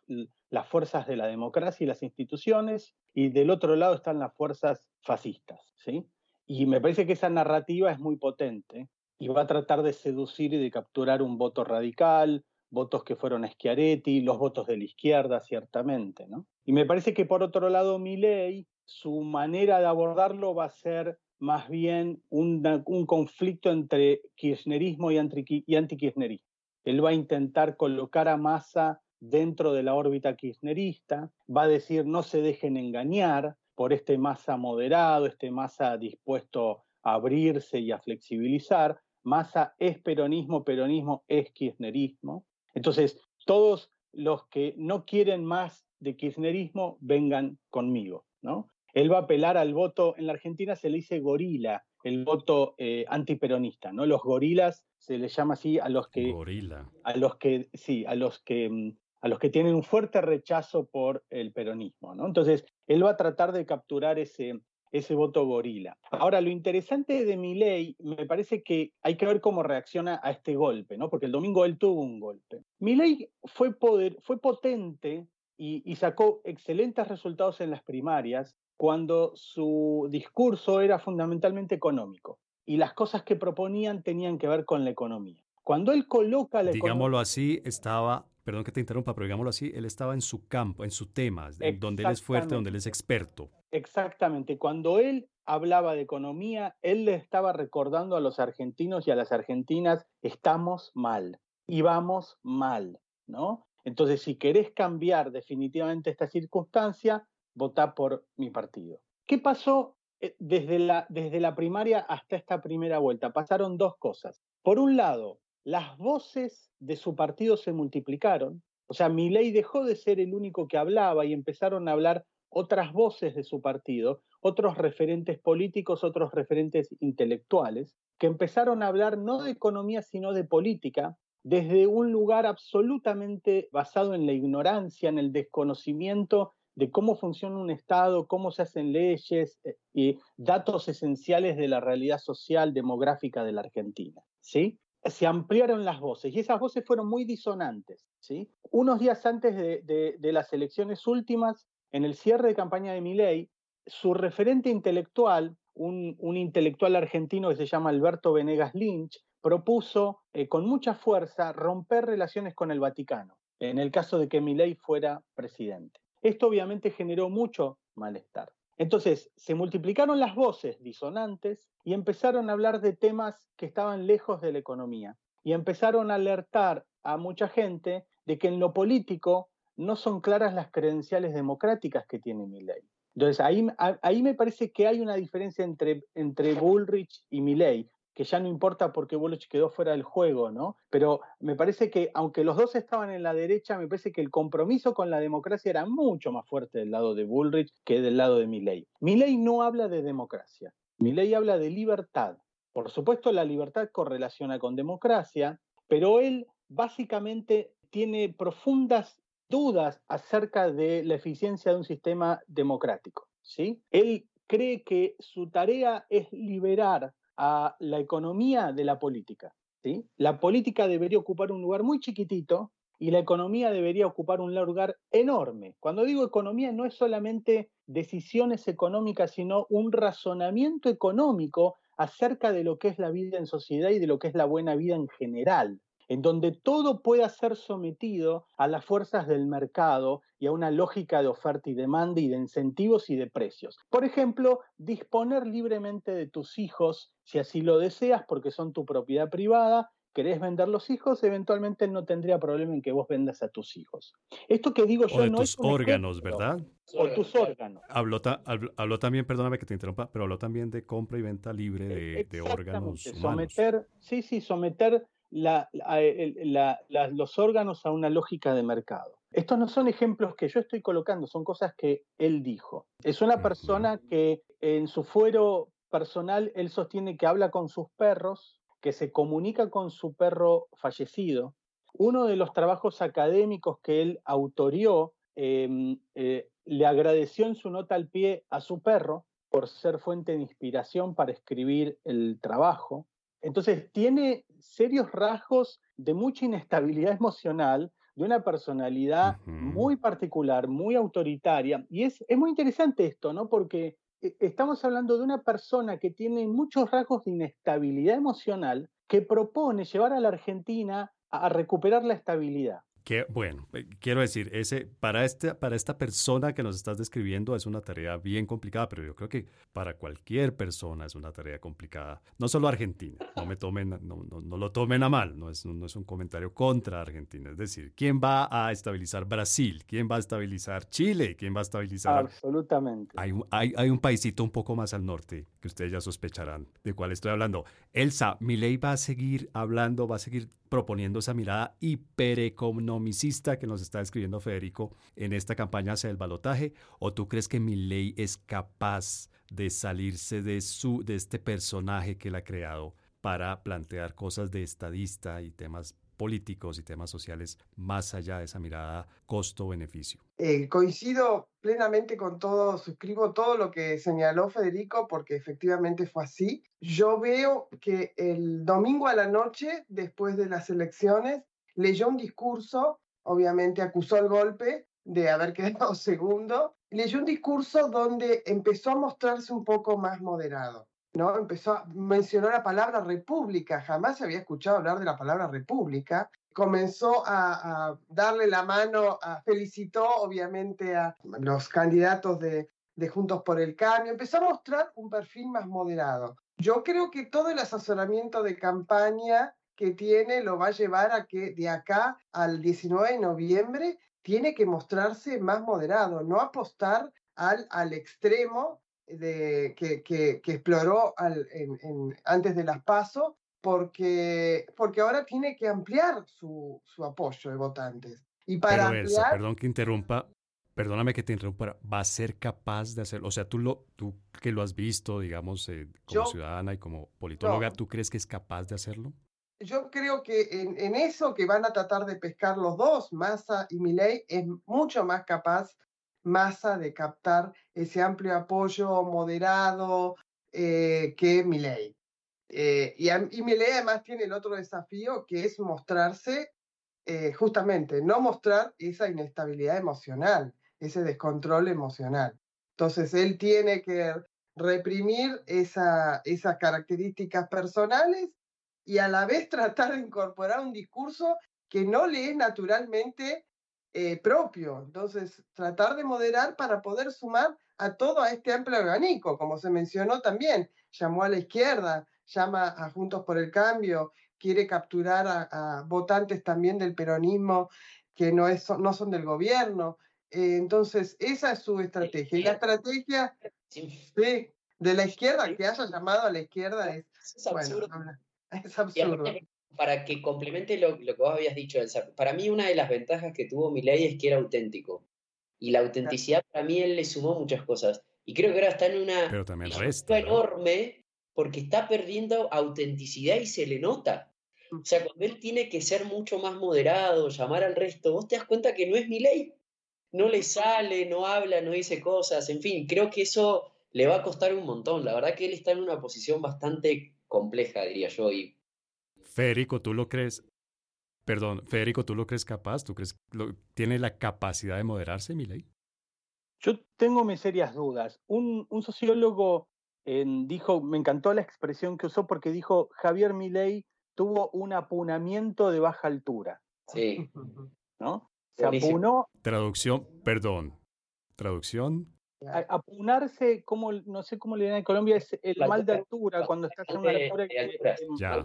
las fuerzas de la democracia y las instituciones, y del otro lado están las fuerzas fascistas, ¿sí? Y me parece que esa narrativa es muy potente y va a tratar de seducir y de capturar un voto radical, votos que fueron Schiaretti, los votos de la izquierda, ciertamente. ¿no? Y me parece que por otro lado, ley, su manera de abordarlo va a ser más bien un conflicto entre kirchnerismo y, anti, y antikirchnerismo. Él va a intentar colocar a Massa dentro de la órbita kirchnerista, va a decir no se dejen engañar, por este masa moderado, este masa dispuesto a abrirse y a flexibilizar. Masa es peronismo, peronismo es kirchnerismo. Entonces, todos los que no quieren más de kirchnerismo vengan conmigo, ¿no? Él va a apelar al voto, en la Argentina se le dice gorila, el voto eh, antiperonista, ¿no? Los gorilas se les llama así a los que... Gorila. A los que, sí, a los que, mm, a los que tienen un fuerte rechazo por el peronismo, ¿no? Entonces, él va a tratar de capturar ese, ese voto gorila. Ahora, lo interesante de mi ley, me parece que hay que ver cómo reacciona a este golpe, ¿no? Porque el domingo él tuvo un golpe. Mi ley fue, poder, fue potente y, y, sacó excelentes resultados en las primarias cuando su discurso era fundamentalmente económico y las cosas que proponían tenían que ver con la economía. Cuando él coloca la Digámoslo así, estaba, perdón que te interrumpa, pero digámoslo así, él estaba en su campo, en su tema, en donde él es fuerte, donde él es experto. Exactamente. Cuando él hablaba de economía, él le estaba recordando a los argentinos y a las argentinas, estamos mal y vamos mal, ¿no? Entonces, si querés cambiar definitivamente esta circunstancia, vota por mi partido. ¿Qué pasó eh, desde la, desde la primaria hasta esta primera vuelta? Pasaron dos cosas. Por un lado, las voces de su partido se multiplicaron, o sea, Milei dejó de ser el único que hablaba y empezaron a hablar otras voces de su partido, otros referentes políticos, otros referentes intelectuales, que empezaron a hablar no de economía, sino de política, desde un lugar absolutamente basado en la ignorancia, en el desconocimiento de cómo funciona un Estado, cómo se hacen leyes eh, y datos esenciales de la realidad social demográfica de la Argentina. ¿sí? Se ampliaron las voces y esas voces fueron muy disonantes. ¿sí? Unos días antes de, las elecciones últimas, en el cierre de campaña de Miley, su referente intelectual, un, intelectual argentino que se llama Alberto Venegas Lynch, propuso eh, con mucha fuerza romper relaciones con el Vaticano, en el caso de que Milei fuera presidente. Esto obviamente generó mucho malestar. Entonces, se multiplicaron las voces disonantes y empezaron a hablar de temas que estaban lejos de la economía. Y empezaron a alertar a mucha gente de que en lo político no son claras las credenciales democráticas que tiene Milley. Entonces, ahí, ahí me parece que hay una diferencia entre, entre Bullrich y Milley que ya no importa porque Bullrich quedó fuera del juego, ¿no? Pero me parece que, aunque los dos estaban en la derecha, me parece que el compromiso con la democracia era mucho más fuerte del lado de Bullrich que del lado de Milley. Milley no habla de democracia, Milley habla de libertad. Por supuesto, la libertad correlaciona con democracia, pero él básicamente tiene profundas dudas acerca de la eficiencia de un sistema democrático, ¿sí? Él cree que su tarea es liberar a la economía de la política. ¿sí? La política debería ocupar un lugar muy chiquitito y la economía debería ocupar un lugar enorme. Cuando digo economía no es solamente decisiones económicas, sino un razonamiento económico acerca de lo que es la vida en sociedad y de lo que es la buena vida en general en donde todo pueda ser sometido a las fuerzas del mercado y a una lógica de oferta y demanda y de incentivos y de precios. Por ejemplo, disponer libremente de tus hijos si así lo deseas porque son tu propiedad privada querés vender los hijos, eventualmente no tendría problema en que vos vendas a tus hijos. Esto que digo yo de no tus órganos, ¿verdad? O tus órganos. Habló, también, perdóname que te interrumpa, pero habló también de compra y venta libre de, de órganos humanos. Someter, sí, sí, someter los órganos a una lógica de mercado. Estos no son ejemplos que yo estoy colocando, son cosas que él dijo. Es una persona que en su fuero personal él sostiene que habla con sus perros, que se comunica con su perro fallecido. Uno de los trabajos académicos que él autorió em, eh, le agradeció en su nota al pie a su perro por ser fuente de inspiración para escribir el trabajo. Entonces, tiene serios rasgos de mucha inestabilidad emocional, de una personalidad muy particular, muy autoritaria. Y es, es muy interesante esto, ¿no? Porque eh, estamos hablando de una persona que tiene muchos rasgos de inestabilidad emocional que propone llevar a la Argentina a recuperar la estabilidad. Que, bueno, eh, quiero decir, ese, para, este, para esta persona que nos estás describiendo es una tarea bien complicada, pero yo creo que para cualquier persona es una tarea complicada. No solo Argentina, no, me tomen, no, no, lo tomen a mal, no es, no es un comentario contra Argentina. Es decir, ¿quién va a estabilizar Brasil? ¿Quién va a estabilizar Chile? ¿Quién va a estabilizar... Absolutamente. Hay, hay, hay un paisito un poco más al norte que ustedes ya sospecharán de cuál estoy hablando. Elsa, ley va a seguir hablando, va a seguir proponiendo esa mirada hipereconomicista que nos está describiendo Federico en esta campaña hacia el balotaje? ¿O tú crees que Milley es capaz de salirse de, su, de este personaje que él ha creado para plantear cosas de estadista y temas políticos y temas sociales más allá de esa mirada costo-beneficio. Eh, coincido plenamente con todo, suscribo todo lo que señaló Federico porque efectivamente fue así. Yo veo que el domingo a la noche, después de las elecciones, leyó un discurso, obviamente acusó el golpe de haber quedado segundo, leyó un discurso donde empezó a mostrarse un poco más moderado. ¿No? Empezó a mencionar la palabra república, jamás se había escuchado hablar de la palabra república. Comenzó a, darle la mano, felicitó obviamente a los candidatos de, de Juntos por el Cambio, empezó a mostrar un perfil más moderado. Yo creo que todo el asesoramiento de campaña que tiene lo va a llevar a que de acá al 19 de noviembre tiene que mostrarse más moderado, no apostar al, al extremo de, que, que, exploró antes de las PASO, porque, porque ahora tiene que ampliar su, su apoyo de votantes. Y para Pero perdón que interrumpa, perdóname que te interrumpa, va a ser capaz de hacerlo. O sea, tú, lo, tú que lo has visto, digamos, eh, como ciudadana y como politóloga, ¿tú crees que es capaz de hacerlo? Yo creo que en, en, eso que van a tratar de pescar los dos, Massa y Milei, es mucho más capaz masa de captar ese amplio apoyo moderado eh, que Milei. Eh, y, y además tiene el otro desafío que es mostrarse, eh, justamente, no mostrar esa inestabilidad emocional, ese descontrol emocional. Entonces él tiene que reprimir esa, esas características personales y a la vez tratar de incorporar un discurso que no le es naturalmente eh, propio. Entonces, tratar de moderar para poder sumar a todo a este amplio abanico, como se mencionó también, llamó a la izquierda, llama a Juntos por el Cambio, quiere capturar a, votantes también del peronismo que no, es, no son del gobierno. Eh, entonces, esa es su estrategia. Y la estrategia de la izquierda, que haya llamado a la izquierda, es, absurdo. es absurdo para que complemente lo, que vos habías dicho, para mí una de las ventajas que tuvo Milei es que era auténtico. Y la autenticidad para mí él le sumó muchas cosas. Y creo que ahora está en una Pero también enorme porque está perdiendo autenticidad y se le nota. O sea, cuando él tiene que ser mucho más moderado, llamar al resto, vos te das cuenta que no es Milei. No le sale, no habla, no dice cosas, en fin, creo que eso le va a costar un montón. La verdad que él está en una posición bastante compleja, diría yo, y Federico, ¿tú lo crees? Perdón, Federico, ¿tú lo crees capaz? ¿Tú crees que tiene la capacidad de moderarse, ley? Yo tengo mis serias dudas. Un, sociólogo dijo, me encantó la expresión que usó porque dijo, Javier Milei tuvo un apunamiento de baja altura. Sí. ¿No? Se apunó. Traducción, perdón. Traducción. apunarse, como, no sé cómo le llaman en Colombia, es el mal de altura, cuando estás en una altura. Que, ya,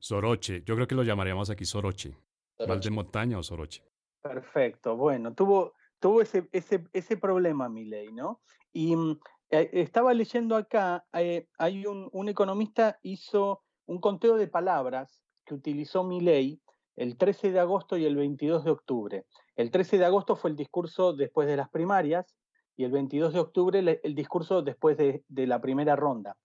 Soroche, yo creo que lo llamaríamos aquí Soroche. Mal de montaña o Soroche. Perfecto, bueno, tuvo, tuvo ese, ese, ese problema ley, ¿no? Y mm, eh, estaba leyendo acá, eh, hay un, un, economista hizo un conteo de palabras que utilizó ley el 13 de agosto y el 22 de octubre. El 13 de agosto fue el discurso después de las primarias y el 22 de octubre el, el discurso después de, de la primera ronda.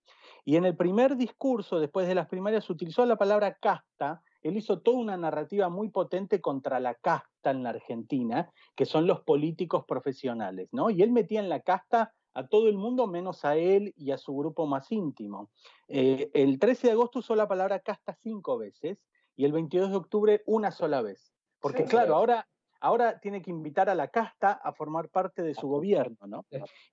Y en el primer discurso, después de las primarias, utilizó la palabra casta. Él hizo toda una narrativa muy potente contra la casta en la Argentina, que son los políticos profesionales, ¿no? Y él metía en la casta a todo el mundo menos a él y a su grupo más íntimo. Eh, el 13 de agosto usó la palabra casta cinco veces y el 22 de octubre una sola vez. Porque claro, ahora ahora tiene que invitar a la casta a formar parte de su gobierno, ¿no?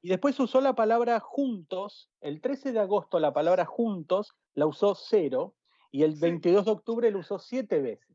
Y después usó la palabra juntos, el 13 de agosto la palabra juntos la usó cero y el 22 de octubre la usó siete veces.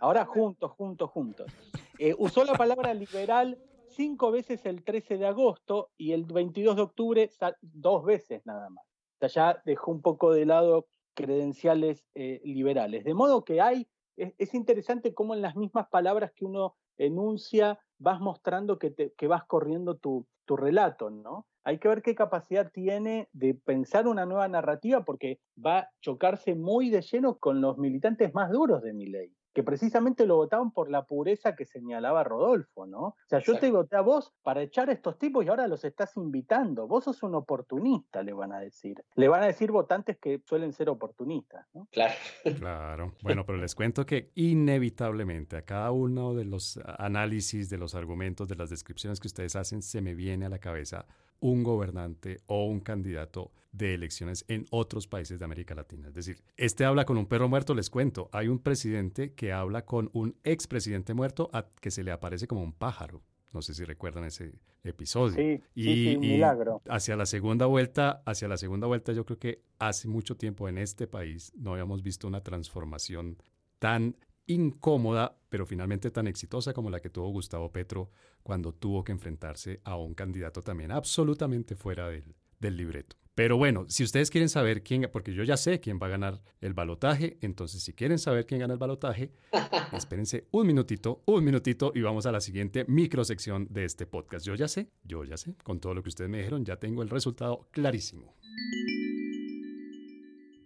Ahora juntos, juntos, juntos. Eh, usó la palabra liberal cinco veces el 13 de agosto y el 22 de octubre dos veces nada más. O sea, ya dejó un poco de lado credenciales eh, liberales. De modo que hay es, interesante cómo en las mismas palabras que uno enuncia vas mostrando que, te, que vas corriendo tu, tu relato, ¿no? Hay que ver qué capacidad tiene de pensar una nueva narrativa porque va a chocarse muy de lleno con los militantes más duros de mi ley que precisamente lo votaban por la pureza que señalaba Rodolfo, ¿no? O sea, yo te voté a vos para echar a estos tipos y ahora los estás invitando. Vos sos un oportunista, le van a decir. Le van a decir votantes que suelen ser oportunistas, ¿no? Claro. Claro. Bueno, pero les cuento que inevitablemente a cada uno de los análisis, de los argumentos, de las descripciones que ustedes hacen, se me viene a la cabeza un gobernante o un candidato de elecciones en otros países de América Latina. Es decir, este habla con un perro muerto, les cuento. Hay un presidente que habla con un expresidente muerto a que se le aparece como un pájaro. No sé si recuerdan ese episodio. Sí, y, milagro. hacia la segunda vuelta, hacia la segunda vuelta, yo creo que hace mucho tiempo en este país no habíamos visto una transformación tan incómoda, pero finalmente tan exitosa como la que tuvo Gustavo Petro cuando tuvo que enfrentarse a un candidato también absolutamente fuera del, del libreto. Pero bueno, si ustedes quieren saber quién, porque yo ya sé quién va a ganar el balotaje, entonces si quieren saber quién gana el balotaje, espérense un minutito, un minutito y vamos a la siguiente microsección de este podcast. Yo ya sé, yo ya sé, con todo lo que ustedes me dijeron, ya tengo el resultado clarísimo.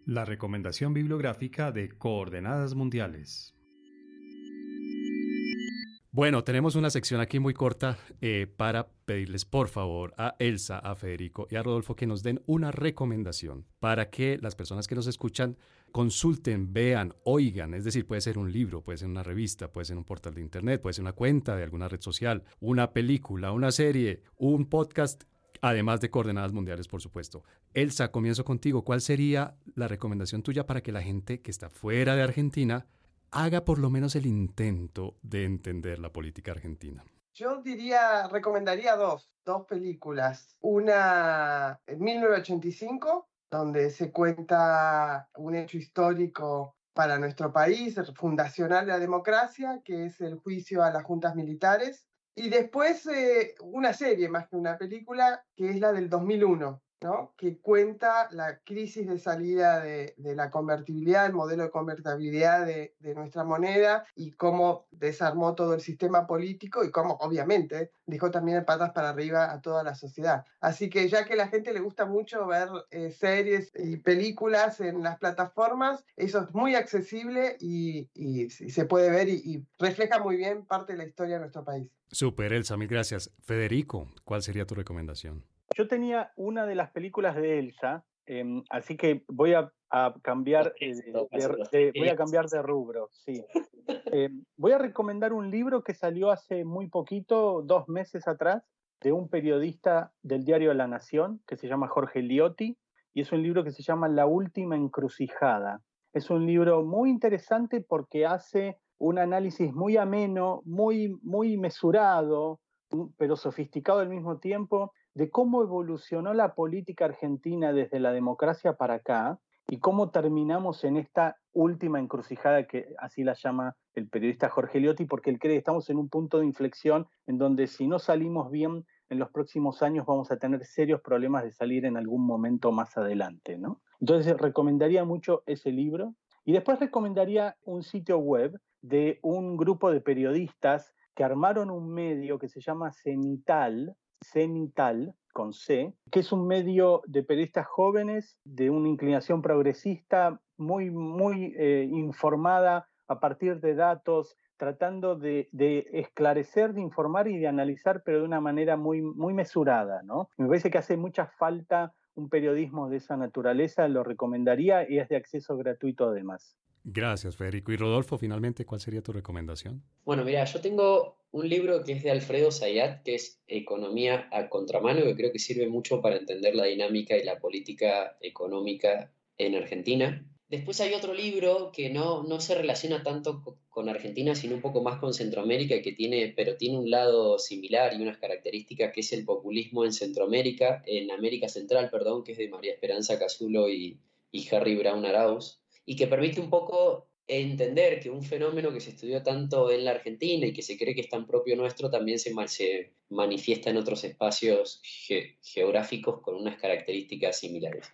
La recomendación bibliográfica de Coordenadas Mundiales. Bueno, tenemos una sección aquí muy corta eh, para pedirles por favor a Elsa, a Federico y a Rodolfo que nos den una recomendación para que las personas que nos escuchan consulten, vean, oigan. Es decir, puede ser un libro, puede ser una revista, puede ser un portal de internet, puede ser una cuenta de alguna red social, una película, una serie, un podcast Además de coordenadas mundiales, por supuesto. Elsa, comienzo contigo. ¿Cuál sería la recomendación tuya para que la gente que está fuera de Argentina haga por lo menos el intento de entender la política argentina? Yo diría, recomendaría dos, dos películas. Una en 1985, donde se cuenta un hecho histórico para nuestro país, fundacional de la democracia, que es el juicio a las juntas militares. Y después eh, una serie más que una película, que es la del 2001, que cuenta la crisis de salida de, la convertibilidad, el modelo de convertibilidad de, nuestra moneda y cómo desarmó todo el sistema político y cómo obviamente dejó también patas para arriba a toda la sociedad. Así que ya que a la gente le gusta mucho ver eh, series y películas en las plataformas, eso es muy accesible y, se puede ver y, y refleja muy bien parte de la historia de nuestro país. Super, Elsa, mil gracias. Federico, ¿cuál sería tu recomendación? Yo tenía una de las películas de Elsa, em, así que voy a, cambiar, eh, de, voy a cambiar de rubro. Sí. Em, voy a recomendar un libro que salió hace muy poquito, dos meses atrás, de un periodista del diario La Nación que se llama Jorge Liotti, y es un libro que se llama La Última Encrucijada. Es un libro muy interesante porque hace un análisis muy ameno, muy, muy mesurado, pero sofisticado al mismo tiempo de cómo evolucionó la política argentina desde la democracia para acá y cómo terminamos en esta última encrucijada que así la llama el periodista Jorge Liotti, porque él cree que estamos en un punto de inflexión en donde si no salimos bien en los próximos años vamos a tener serios problemas de salir en algún momento más adelante, ¿no? Entonces recomendaría mucho ese libro y después recomendaría un sitio web de un grupo de periodistas que armaron un medio que se llama Cenital, Cenital, con C, que es un medio de periodistas jóvenes de una inclinación progresista muy, muy eh, informada a partir de datos, tratando de, esclarecer, de informar y de analizar, pero de una manera muy, muy mesurada. ¿no? Me parece que hace mucha falta un periodismo de esa naturaleza, lo recomendaría y es de acceso gratuito además. Gracias, Federico. Y Rodolfo, finalmente, ¿cuál sería tu recomendación? Bueno, mira, yo tengo un libro que es de Alfredo Zayat, que es Economía a Contramano, que creo que sirve mucho para entender la dinámica y la política económica en Argentina. Después hay otro libro que no, no se relaciona tanto con Argentina, sino un poco más con Centroamérica, que tiene, pero tiene un lado similar y unas características, que es el populismo en Centroamérica, en América Central, perdón, que es de María Esperanza Casulo y, y Harry Brown Arauz y que permite un poco entender que un fenómeno que se estudió tanto en la Argentina y que se cree que es tan propio nuestro también se, manifiesta en otros espacios geográficos con unas características similares.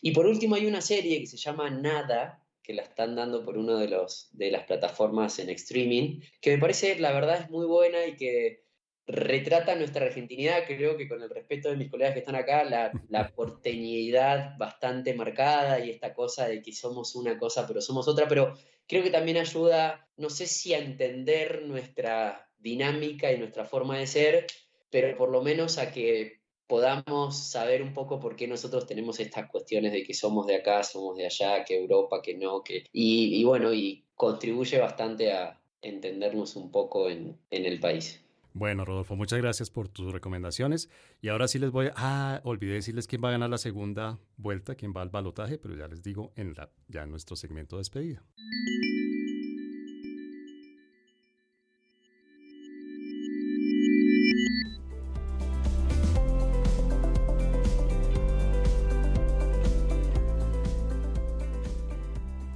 Y por último hay una serie que se llama Nada, que la están dando por una de, los, de las plataformas en streaming, que me parece, la verdad, es muy buena y que retrata nuestra argentinidad, creo que con el respeto de mis colegas que están acá, la, la porteñidad bastante marcada y esta cosa de que somos una cosa pero somos otra, pero creo que también ayuda, no sé si a entender nuestra dinámica y nuestra forma de ser, pero por lo menos a que podamos saber un poco por qué nosotros tenemos estas cuestiones de que somos de acá, somos de allá, que Europa, que no, que... Y, bueno, y contribuye bastante a entendernos un poco en, en el país. Bueno, Rodolfo, muchas gracias por tus recomendaciones. Y ahora sí les voy a... Ah, olvidé decirles quién va a ganar la segunda vuelta, quién va al balotaje, pero ya les digo en la, ya en nuestro segmento de despedida.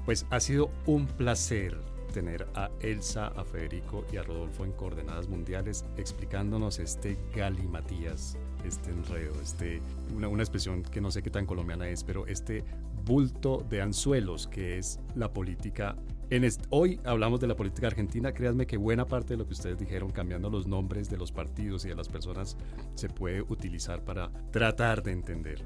Pues ha sido un placer tener a Elsa, a Federico y a Rodolfo en Coordenadas Mundiales explicándonos este galimatías, este enredo, este, una, una expresión que no sé qué tan colombiana es, pero este bulto de anzuelos que es la política en hoy hablamos de la política argentina. Créanme que buena parte de lo que ustedes dijeron, cambiando los nombres de los partidos y de las personas, se puede utilizar para tratar de entender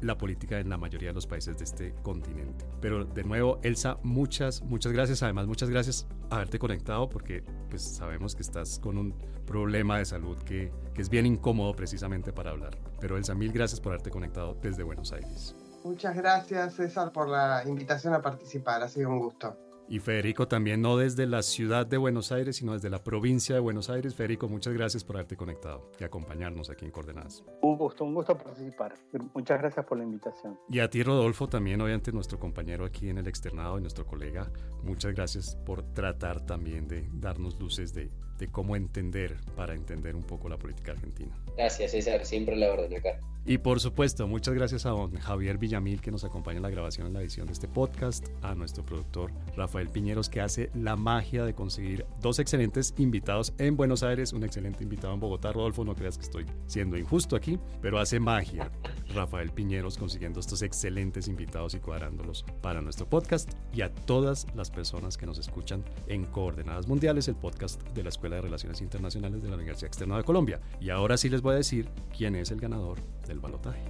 la política en la mayoría de los países de este continente. Pero de nuevo, Elsa, muchas, muchas gracias. Además, muchas gracias a haberte conectado porque pues sabemos que estás con un problema de salud que, que es bien incómodo precisamente para hablar. Pero Elsa, mil gracias por haberte conectado desde Buenos Aires. Muchas gracias, César, por la invitación a participar. Ha sido un gusto. Y Federico también, no desde la ciudad de Buenos Aires, sino desde la provincia de Buenos Aires. Federico, muchas gracias por haberte conectado y acompañarnos aquí en Coordenadas. Un gusto, un gusto participar. Muchas gracias por la invitación. Y a ti, Rodolfo, también, obviamente, nuestro compañero aquí en el externado y nuestro colega, muchas gracias por tratar también de darnos luces de, de cómo entender para entender un poco la política argentina. Gracias, César, siempre la orden acá. Y por supuesto, muchas gracias a don Javier Villamil que nos acompaña en la grabación, en la edición de este podcast, a nuestro productor Rafael Piñeros que hace la magia de conseguir dos excelentes invitados en Buenos Aires, un excelente invitado en Bogotá. Rodolfo, no creas que estoy siendo injusto aquí, pero hace magia Rafael Piñeros consiguiendo estos excelentes invitados y cuadrándolos para nuestro podcast y a todas las personas que nos escuchan en Coordenadas Mundiales, el podcast de la de Relaciones Internacionales de la Universidad Externa de Colombia. Y ahora sí les voy a decir quién es el ganador del balotaje.